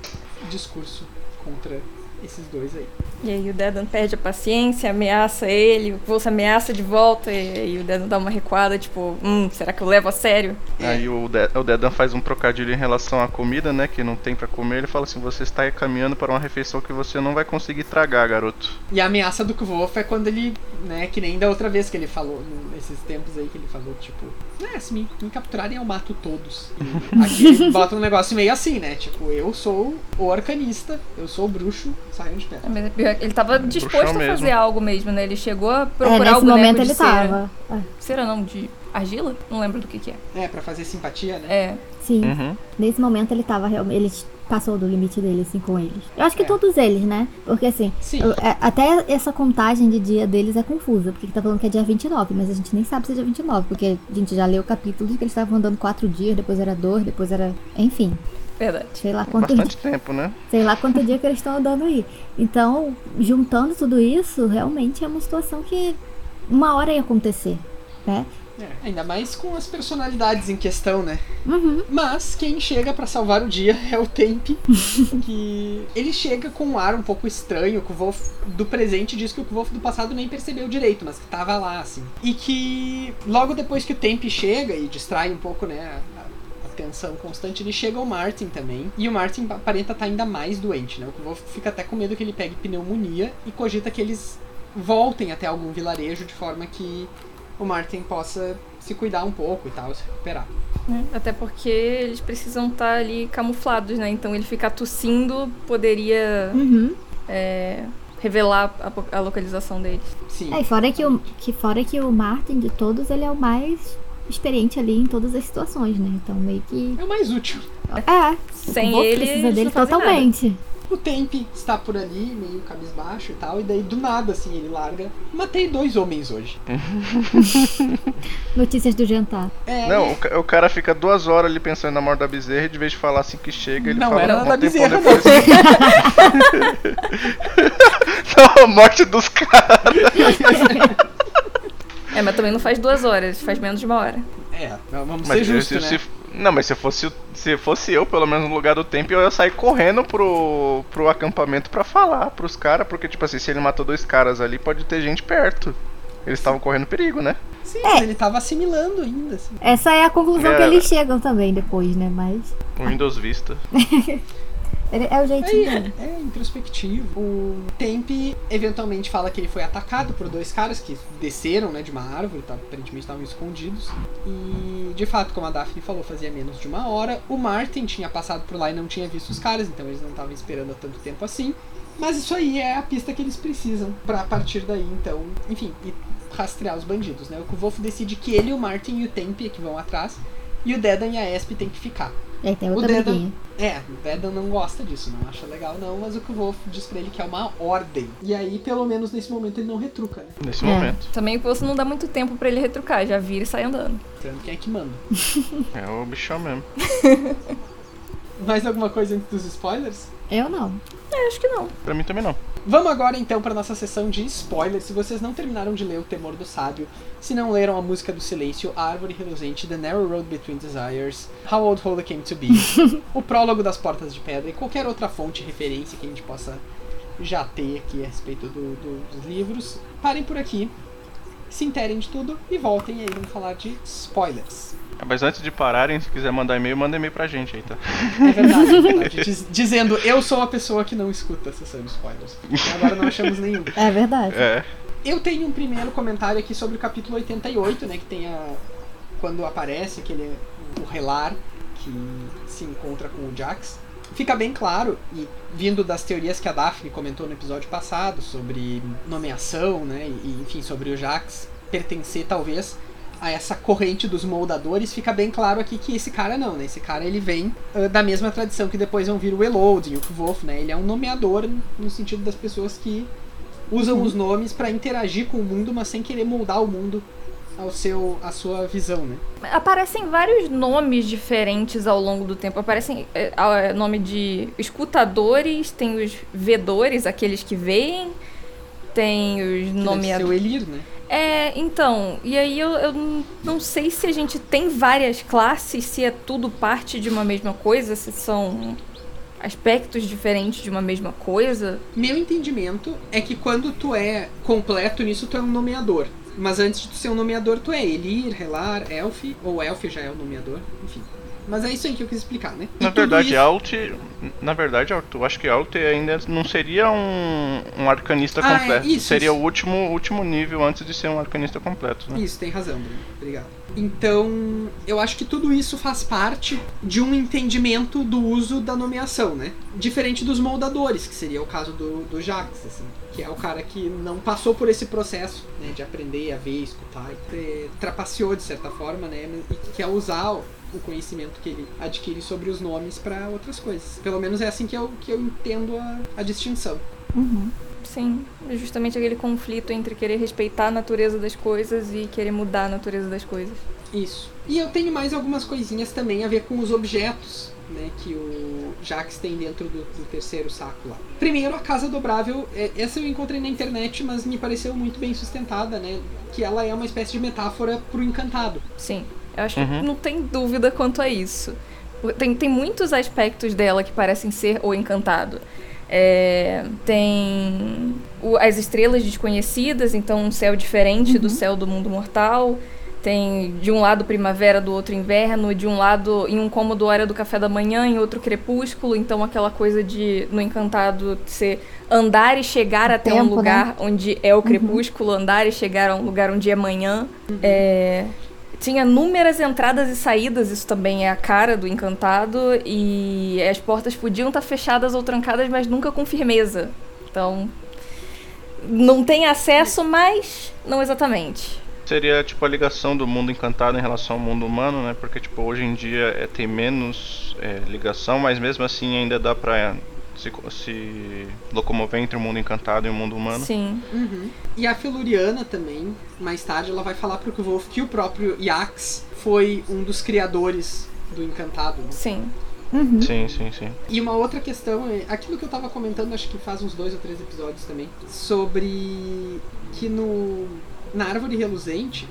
discurso contra esses dois aí. E aí o Dedan perde a paciência, ameaça ele, o Wolf ameaça de volta, e aí o Dedan dá uma recuada, tipo, hum, será que eu levo a sério? Aí o, De o Dedan faz um trocadilho em relação à comida, né? Que não tem pra comer. Ele fala assim: você está caminhando para uma refeição que você não vai conseguir tragar, garoto. E a ameaça do Kvolf é quando ele, né, que nem da outra vez que ele falou, nesses tempos aí que ele falou, tipo, né, se me, me capturarem eu mato todos. E (laughs) aqui ele bota um negócio meio assim, né, tipo, eu sou o arcanista, eu sou o bruxo, saiam de perto. É, mas é pior que Ele tava disposto a mesmo. fazer algo mesmo, né? Ele chegou a É, procurar nesse o boneco momento de ele cera. tava. É, Cera não, de argila? Não lembro do que que é. É, pra fazer simpatia, né? É, sim. Uhum. Nesse momento ele tava realmente. Ele passou do limite dele, assim, com eles. Eu acho que É. todos eles, né? Porque assim. Sim. eu- é, até essa contagem de dia deles é confusa, porque tá falando que é dia 29, mas a gente nem sabe se é dia 29, porque a gente já leu o capítulo de que eles estavam andando quatro dias, depois era dois, depois era. Enfim, verdade. sei lá quanto Bastante tempo, né? sei lá quanto dia que eles estão andando aí. Então, juntando tudo isso, realmente é uma situação que uma hora ia acontecer, né? É, ainda mais com as personalidades em questão, né? Uhum. Mas quem chega pra salvar o dia é o Temp, (laughs) que ele chega com um ar um pouco estranho, que o Wolf do presente diz que o Wolf do passado nem percebeu direito, mas que tava lá, assim. E que logo depois que o Temp chega e distrai um pouco, né, tensão constante, ele chega o Martin também. E o Martin aparenta estar ainda mais doente, né? O Wolf fica até com medo que ele pegue pneumonia e cogita que eles voltem até algum vilarejo de forma que o Martin possa se cuidar um pouco e tal, se recuperar. né? Até porque eles precisam estar ali camuflados, né? Então ele ficar tossindo poderia Uhum. é, revelar a, a localização deles. Sim. É, e fora que, o, que fora que o Martin de todos, ele é o mais experiente ali em todas as situações, né? Então meio que. É o mais útil. É, Sem o ele, precisa eles dele não totalmente. O Temp está por ali, meio cabisbaixo e tal, e daí do nada, assim, ele larga. Matei dois homens hoje. (laughs) Notícias do jantar. É, Não, o, o cara fica duas horas ali pensando na morte da bezerra e de vez de falar assim que chega, ele Não fala. era "Não, da um tempão bezerra, depois." (laughs) Não, a morte dos caras. (laughs) É, mas também não faz duas horas, faz menos de uma hora. é, vamos ser Mas se, justos, se- né? se- não, mas se fosse, se fosse eu, pelo menos no lugar do tempo, eu ia sair correndo pro, pro acampamento pra falar pros caras, porque, tipo assim, se ele matou dois caras ali, pode ter gente perto. Eles estavam correndo perigo, né? Sim, mas ele tava assimilando ainda, assim. Essa é a conclusão que É. eles chegam também depois, né? Mas. Windows Vista. (laughs) ele- É o jeitinho É, dele. é introspectivo. O Temp eventualmente fala que ele foi atacado por dois caras que desceram né, de uma árvore, tá, aparentemente estavam escondidos. E de fato, como a Daphne falou, fazia menos de uma hora. O Martin tinha passado por lá e não tinha visto os caras, então eles não estavam esperando há tanto tempo assim. Mas isso aí é a pista que eles precisam pra a partir daí, então, enfim, e rastrear os bandidos, né? O Wolf decide que ele, o Martin e o Temp é que vão atrás, e o Dedan e a Esp tem que ficar. Aí tem O outra Dedan, briguinha. é, o Dedan não gosta disso, não acha legal não, mas o Wolf diz pra ele que é uma ordem. E aí, pelo menos nesse momento, ele não retruca, né? Nesse É. momento. Também você não dá muito tempo pra ele retrucar, já vira e sai andando. Mostrando quem é que manda. (laughs) É o bichão mesmo. (laughs) Mais alguma coisa antes dos spoilers? Eu não. É, acho que não. Pra mim também não. Vamos agora então para nossa sessão de spoilers. Se vocês não terminaram de ler O Temor do Sábio, se não leram A Música do Silêncio, A Árvore Reluzente, The Narrow Road Between Desires, How Old Holy Came to Be, (laughs) o Prólogo das Portas de Pedra e qualquer outra fonte, referência que a gente possa já ter aqui a respeito do- do- dos livros, parem por aqui, se interem de tudo e voltem aí vamos falar de spoilers. Ah, Mas antes de pararem, se quiser mandar e-mail, manda e-mail pra gente aí, tá? É verdade, é verdade. (laughs) Diz- dizendo, eu sou a pessoa que não escuta a sessão de spoilers. Até agora não achamos nenhum. É verdade. É. Eu tenho um primeiro comentário aqui sobre o capítulo 88, né? Que tem a. Quando aparece aquele. o Relar que se encontra com o Jax. Fica bem claro, e vindo das teorias que a Daphne comentou no episódio passado, sobre nomeação, né? E enfim, sobre o Jax pertencer talvez a essa corrente dos moldadores, fica bem claro aqui que esse cara não, né? Esse cara ele vem ah, da mesma tradição que depois vão vir o Elod e o Kvolf, né? Ele é um nomeador no sentido das pessoas que usam os nomes pra interagir com o mundo, mas sem querer moldar o mundo ao seu, à sua visão, né? Aparecem vários nomes diferentes ao longo do tempo. Aparecem é, é, nome de escutadores, tem os vedores, aqueles que veem, tem os deve ser nomeadores. o Elir, né? É, então, e aí eu, eu não sei se a gente tem várias classes, se é tudo parte de uma mesma coisa, se são aspectos diferentes de uma mesma coisa. Meu entendimento é que quando tu é completo nisso, tu é um nomeador. Mas antes de ser um nomeador, tu é Elir, Relar, Elf, ou Elf já é o nomeador, enfim. Mas é isso aí que eu quis explicar, né? E Na verdade, isso- Alt. Na verdade, Alt, eu acho que Alt ainda não seria um, um arcanista Ah, é, completo. isso, seria isso. o último, último nível antes de ser um arcanista completo, né? Isso, tem razão, Bruno. Obrigado. Então, eu acho que tudo isso faz parte de um entendimento do uso da nomeação, né? Diferente dos moldadores, que seria o caso do, do Jax, assim, que é o cara que não passou por esse processo né, de aprender a ver, escutar, e eh, trapaceou de certa forma, né? E que quer usar o conhecimento que ele adquire sobre os nomes para outras coisas. Pelo menos é assim que eu, que eu entendo a, a distinção. Uhum. Sim, é justamente aquele conflito entre querer respeitar a natureza das coisas e querer mudar a natureza das coisas. Isso. E eu tenho mais algumas coisinhas também a ver com os objetos, né, que o Jax tem dentro do, do terceiro saco lá. Primeiro, a casa dobrável, é, essa eu encontrei na internet, mas me pareceu muito bem sustentada, né, que ela é uma espécie de metáfora pro encantado. Sim, eu acho Uhum. que não tem dúvida quanto a isso. Tem, tem muitos aspectos dela que parecem ser o encantado. É, tem o- as estrelas desconhecidas, então um céu diferente do céu do mundo mortal. Tem de um lado primavera, do outro inverno, de um lado em um cômodo hora do café da manhã, em outro crepúsculo, então aquela coisa de no encantado ser andar e chegar até um tempo, né? lugar onde é o crepúsculo, andar e chegar a um lugar onde é manhã. É, tinha inúmeras entradas e saídas, isso também é a cara do encantado, e as portas podiam estar fechadas ou trancadas, mas nunca com firmeza. Então, não tem acesso, mas não exatamente. Seria tipo a ligação do mundo encantado em relação ao mundo humano, né? Porque tipo hoje em dia é, tem menos é, ligação, mas mesmo assim ainda dá pra se, se locomover entre o mundo encantado e o mundo humano. Sim. Uhum. E a Feluriana também, mais tarde, ela vai falar pro Kvolf que o próprio Yax foi um dos criadores do encantado. Né? Sim. Uhum. Sim, sim, sim. E uma outra questão é aquilo que eu tava comentando, acho que faz uns dois ou três episódios também, sobre que no na árvore reluzente,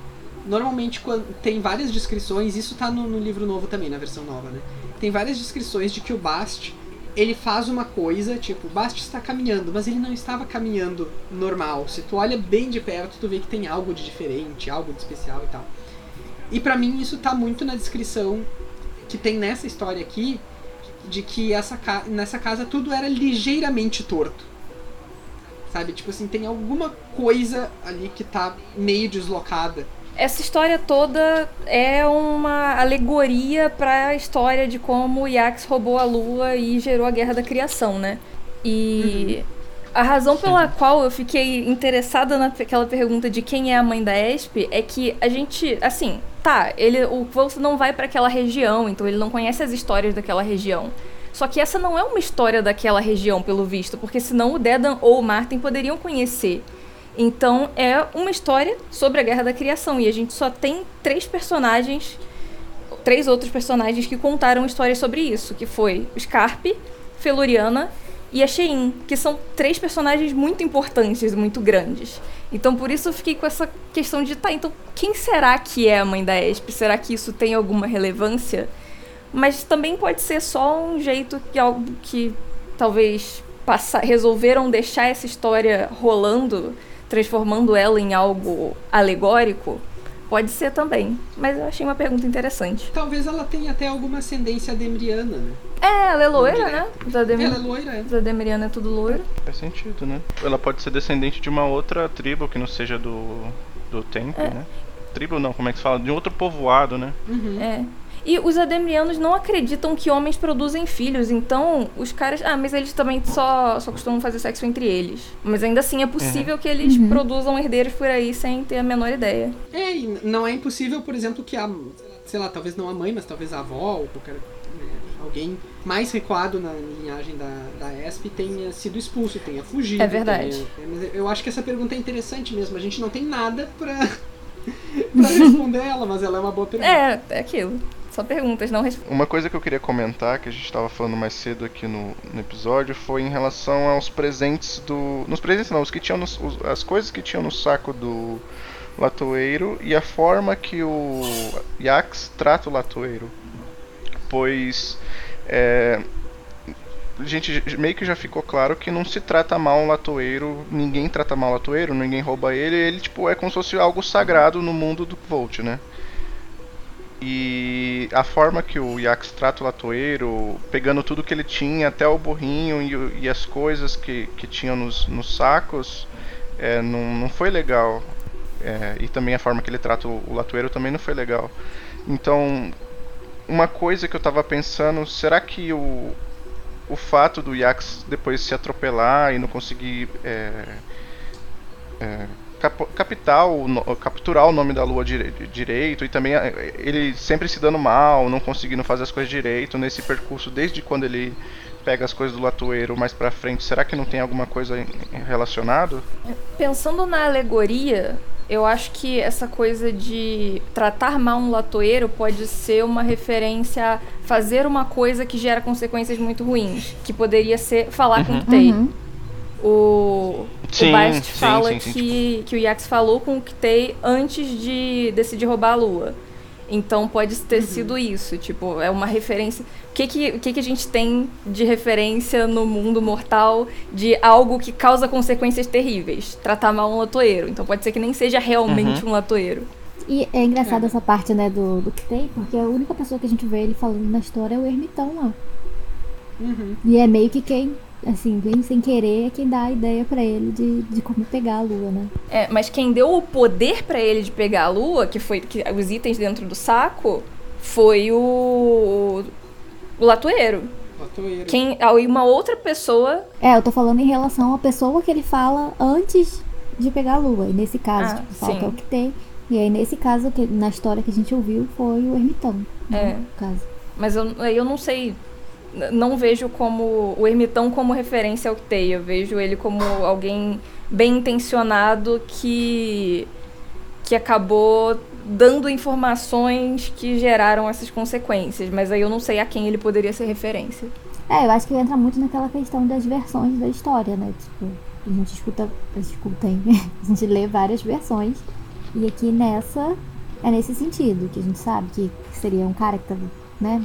normalmente quando tem várias descrições, isso tá no, no livro novo também, na versão nova, né? Tem várias descrições de que o Bast ele faz uma coisa, tipo, o Bast está caminhando, mas ele não estava caminhando normal. Se tu olha bem de perto, tu vê que tem algo de diferente, algo de especial e tal. E para mim isso tá muito na descrição que tem nessa história aqui, de que essa ca nessa casa tudo era ligeiramente torto. Sabe? Tipo assim, tem alguma coisa ali que tá meio deslocada. Essa história toda é uma alegoria para a história de como o Yax roubou a lua e gerou a Guerra da Criação, né? E a razão pela qual eu fiquei interessada naquela pergunta de quem é a mãe da Esp é que a gente, assim, tá, ele, o Wolf não vai para aquela região, então ele não conhece as histórias daquela região. Só que essa não é uma história daquela região, pelo visto, porque senão o Dedan ou o Martin poderiam conhecer. Então é uma história sobre a Guerra da Criação e a gente só tem três personagens, três outros personagens que contaram histórias sobre isso, que foi Scarpe, Feluriana e a Shein, que são três personagens muito importantes, muito grandes. Então por isso eu fiquei com essa questão de, tá, então quem será que é a mãe da Esp? Será que isso tem alguma relevância? Mas também pode ser só um jeito que algo que talvez passar, resolveram deixar essa história rolando transformando ela em algo alegórico? Pode ser também, mas eu achei uma pergunta interessante. Talvez ela tenha até alguma ascendência demriana, né? É, ela é loira, né? Zadem... Ela é loira, é. Zademiriana é tudo loiro. Faz sentido, né? Ela pode ser descendente de uma outra tribo que não seja do, do Temple, É. né? Tribo não, como é que se fala? De um outro povoado, né? Uhum. É. E os ademrianos não acreditam que homens produzem filhos, então os caras. Ah, mas eles também só, só costumam fazer sexo entre eles. Mas ainda assim é possível que eles Uhum. produzam herdeiros por aí sem ter a menor ideia. É, e não é impossível, por exemplo, que a. Sei lá, talvez não a mãe, mas talvez a avó ou qualquer. né, alguém mais recuado na linhagem da, da ESP tenha sido expulso, tenha fugido. É verdade. tenha- é, mas eu acho que essa pergunta é interessante mesmo. A gente não tem nada pra, (laughs) pra responder ela, mas ela é uma boa pergunta. É, é aquilo. Só perguntas, não respostas. Uma coisa que eu queria comentar, que a gente estava falando mais cedo aqui no, no episódio, foi em relação aos presentes do. Nos presentes não, os que tinham nos- os- as coisas que tinham no saco do latoeiro e a forma que o Yax trata o latoeiro. Pois é, a gente meio que já ficou claro que não se trata mal um latoeiro, ninguém trata mal o latoeiro, ninguém rouba ele, ele tipo é como se fosse algo sagrado no mundo do Volt, né? E a forma que o Yax trata o latoeiro, pegando tudo que ele tinha, até o burrinho e, e as coisas que, que tinham nos, nos sacos, é, não, não foi legal. É, e também a forma que ele trata o, o latoeiro também não foi legal. Então, uma coisa que eu tava pensando, será que o, o fato do Yax depois se atropelar e não conseguir é, cap- captar o no- capturar o nome da lua dire- direito e também é, ele sempre se dando mal, não conseguindo fazer as coisas direito nesse percurso desde quando ele pega as coisas do latoeiro mais pra frente, será que não tem alguma coisa relacionado? Pensando na alegoria, eu acho que essa coisa de tratar mal um latoeiro pode ser uma referência a fazer uma coisa que gera consequências muito ruins. Que poderia ser falar com o Ktei. Uhum. O, Sim, o Bast sim, fala sim, sim, que, que o Yax falou com o Ktei antes de decidir roubar a lua. Então pode ter sido isso, tipo, é uma referência. O que que, o que que a gente tem de referência no mundo mortal de algo que causa consequências terríveis? Tratar mal um latoeiro. Então pode ser que nem seja realmente um latoeiro. E é engraçado essa parte, né, do, do Ktei, porque a única pessoa que a gente vê ele falando na história é o ermitão lá. Uhum. E é meio que quem, assim, bem sem querer, é quem dá a ideia pra ele de, de como pegar a lua, né? É, mas quem deu o poder pra ele de pegar a lua, que foi que, os itens dentro do saco, foi o, o latoeiro. Latoeiro. Quem, aí uma outra pessoa É, eu tô falando em relação à pessoa que ele fala antes de pegar a lua. E nesse caso, Ah, tipo, que é o Ktei. E aí, nesse caso, que, na história que a gente ouviu, foi o ermitão. É. No caso. Mas eu, eu não sei não vejo como o ermitão como referência ao Tei. Eu vejo ele como alguém bem intencionado que que acabou dando informações que geraram essas consequências, mas aí eu não sei a quem ele poderia ser referência. É, eu acho que entra muito naquela questão das versões da história, né? Tipo, a gente escuta, escuta, hein? (laughs) a gente lê várias versões. E aqui nessa, é nesse sentido, que a gente sabe que seria um cara que tá, né,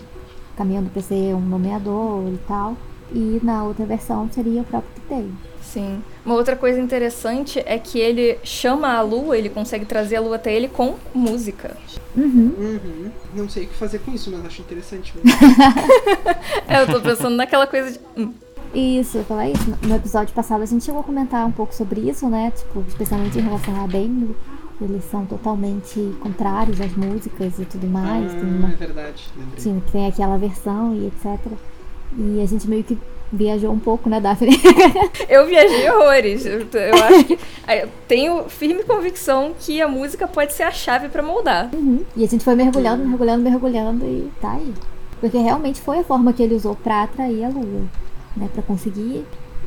caminhando pra ser um nomeador e tal. E na outra versão seria o próprio Kitei. Sim. Uma outra coisa interessante é que ele chama a lua, ele consegue trazer a lua até ele com música. Uhum. Uhum. Não sei o que fazer com isso, mas acho interessante mesmo. (laughs) É, eu tô pensando naquela coisa de. hum, Isso, eu falar isso. No episódio passado a gente chegou a comentar um pouco sobre isso, né? Tipo, especialmente em relação a Bendo. Eles são totalmente contrários às músicas e tudo mais. tem uma ah, é verdade. Lembrei. Sim, tem aquela versão e etc. E a gente meio que viajou um pouco, né, Daphne? (laughs) Eu viajei horrores. Eu, eu acho que. eu tenho firme convicção que a música pode ser a chave pra moldar. Uhum. E a gente foi mergulhando, mergulhando, mergulhando e tá aí. Porque realmente foi a forma que ele usou pra atrair a lua, né? Pra conseguir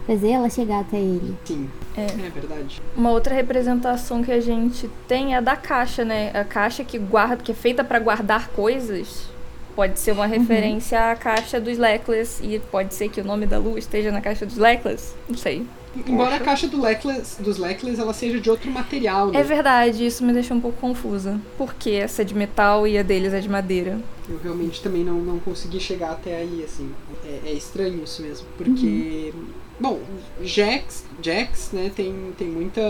fazer ela chegar até ele. Sim. É. É verdade. Uma outra representação que a gente tem é a da caixa, né? A caixa que guarda, que é feita pra guardar coisas. Pode ser uma referência à caixa dos Leclerc e pode ser que o nome da lua esteja na caixa dos Leclerc. Não sei. Embora a caixa do Leclerc, dos Leclerc ela seja de outro material, né? É verdade, isso me deixou um pouco confusa. Por que essa é de metal e a deles é de madeira? Eu realmente também não, não consegui chegar até aí, assim. É, é estranho isso mesmo. Porque. Bom, Jax, Jax, né, tem, tem muita,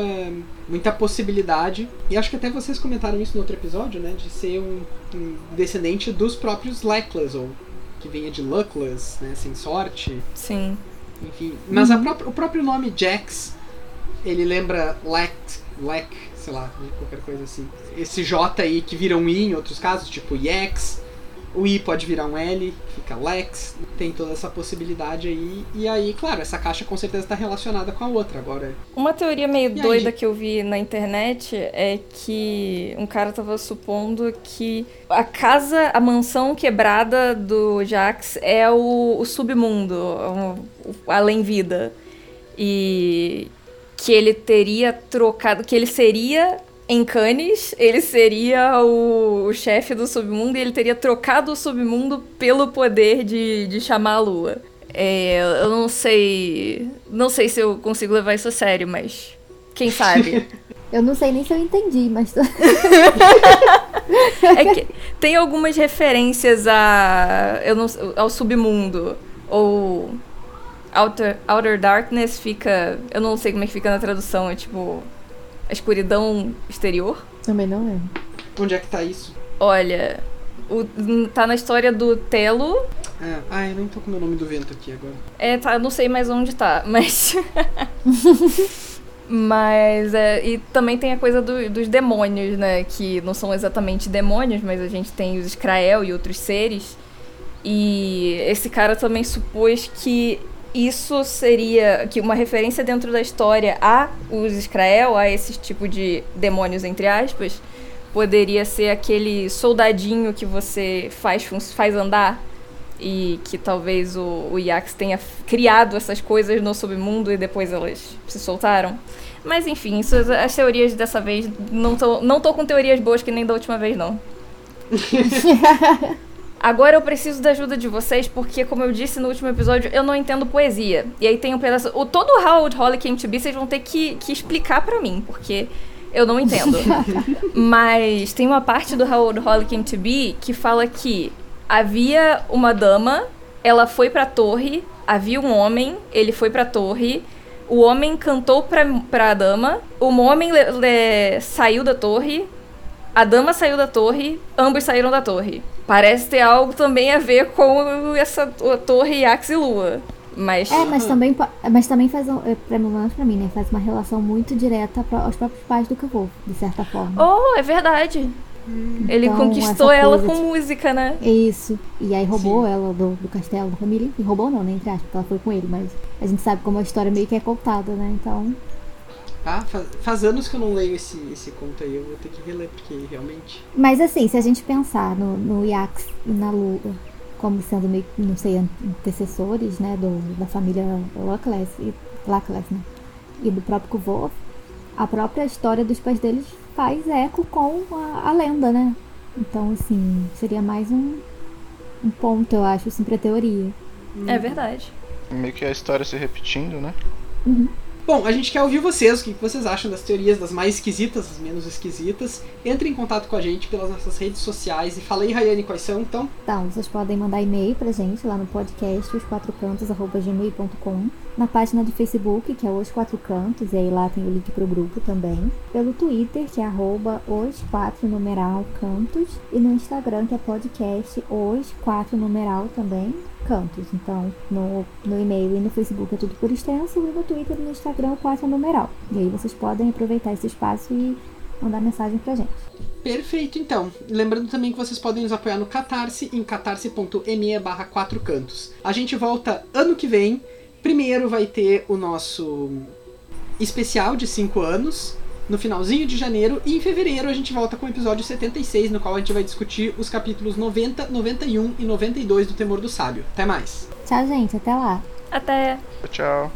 muita possibilidade. E acho que até vocês comentaram isso no outro episódio, né? De ser um, um descendente dos próprios Leclerc, ou que venha de Luckless, né? Sem sorte. Sim. Enfim. Mas a pró- o próprio nome Jax, ele lembra Lek, Lek, sei lá, qualquer coisa assim. Esse J aí que vira um I em outros casos, tipo Yex. O I pode virar um L, fica Lex. Tem toda essa possibilidade aí. E aí, claro, essa caixa com certeza está relacionada com a outra. Agora, Uma teoria meio E aí, doida gente? que eu vi na internet é que um cara tava supondo que a casa, a mansão quebrada do Jax é o, o submundo, o, o além-vida. E que ele teria trocado, que ele seria em Cannes, ele seria o, o chefe do submundo e ele teria trocado o submundo pelo poder de, de chamar a lua. É, eu não sei. Não sei se eu consigo levar isso a sério, mas. Quem sabe? (laughs) Eu não sei nem se eu entendi, mas (laughs) É que tem algumas referências a, eu não, ao submundo. Ou. Outer, Outer Darkness fica. Eu não sei como é que fica na tradução. É tipo. A escuridão exterior. também não lembro. onde é que tá isso? Olha. O, tá na história do Telo. Ah, ah, eu nem tô com o meu nome do vento aqui agora. É, tá, não sei mais onde tá, (laughs) mas. mas. É, e também tem a coisa do- dos demônios, né? Que não são exatamente demônios, mas a gente tem os Skrael e outros seres. E esse cara também supôs que isso seria que uma referência dentro da história a os Skrael, a esse tipo de demônios, entre aspas, poderia ser aquele soldadinho que você faz, faz andar e que talvez o, o Yax tenha criado essas coisas no submundo e depois elas se soltaram. Mas enfim, isso, as teorias dessa vez não tô, não tô com teorias boas que nem da última vez, não. (laughs) Agora eu preciso da ajuda de vocês, porque, como eu disse no último episódio, eu não entendo poesia. E aí tem um pedaço. O, todo o How Old Holly Came to Be, vocês vão ter que, que explicar pra mim, porque eu não entendo. (laughs) Mas tem uma parte do How Old Holly Came to Be que fala que havia uma dama, ela foi pra torre, havia um homem, ele foi pra torre. O homem cantou pra, pra dama, o homem le- le- saiu da torre, a dama saiu da torre, ambos saíram da torre. Parece ter algo também a ver com essa a torre Yax e Lua. Mas. É, mas também, mas também faz, um, é, pelo menos pra mim, né? Faz uma relação muito direta aos próprios pais do Cavô, de certa forma. Oh, é verdade. Ele Então, conquistou ela com de- música, né? Isso. E aí roubou ela do, do castelo da família. E roubou não, né? Entre aspas, porque ela foi com ele, mas a gente sabe como a história meio que é contada, né? Então. Ah, faz, faz anos que eu não leio esse, esse conto aí, eu vou ter que reler, porque realmente. Mas assim, se a gente pensar no, no Yax e na Lua como sendo meio, não sei, antecessores, né, do, da família Lackless, e, né, e do próprio Kuvov, a própria história dos pais deles faz eco com a, a lenda, né? Então, assim, seria mais um, um ponto, eu acho, assim, pra teoria. É verdade. Meio que a história se repetindo, né? Uhum. Bom, a gente quer ouvir vocês, o que vocês acham das teorias das mais esquisitas, das menos esquisitas. Entre em contato com a gente pelas nossas redes sociais e fala aí, Rayane, quais são, então? Então, vocês podem mandar e-mail pra gente lá no podcast osquatrocantos.gmail.com na página do Facebook, que é Os Quatro Cantos, e aí lá tem o link pro grupo também. Pelo Twitter, que é arroba os quatro numeral cantos. E no Instagram, que é podcast os quatro numeral também cantos. Então, no, no e-mail e no Facebook é tudo por extenso, e no Twitter e no Instagram o 4 é numeral. E aí vocês podem aproveitar esse espaço e mandar mensagem pra gente. Perfeito, então. Lembrando também que vocês podem nos apoiar no Catarse, em catarse.me barra 4 cantos. A gente volta ano que vem. Primeiro vai ter o nosso especial de 5 anos, no finalzinho de janeiro, e em fevereiro a gente volta com o episódio 76, no qual a gente vai discutir os capítulos 90, 91 e 92 do Temor do Sábio. Até mais! Tchau, gente. Até lá. Até. Tchau.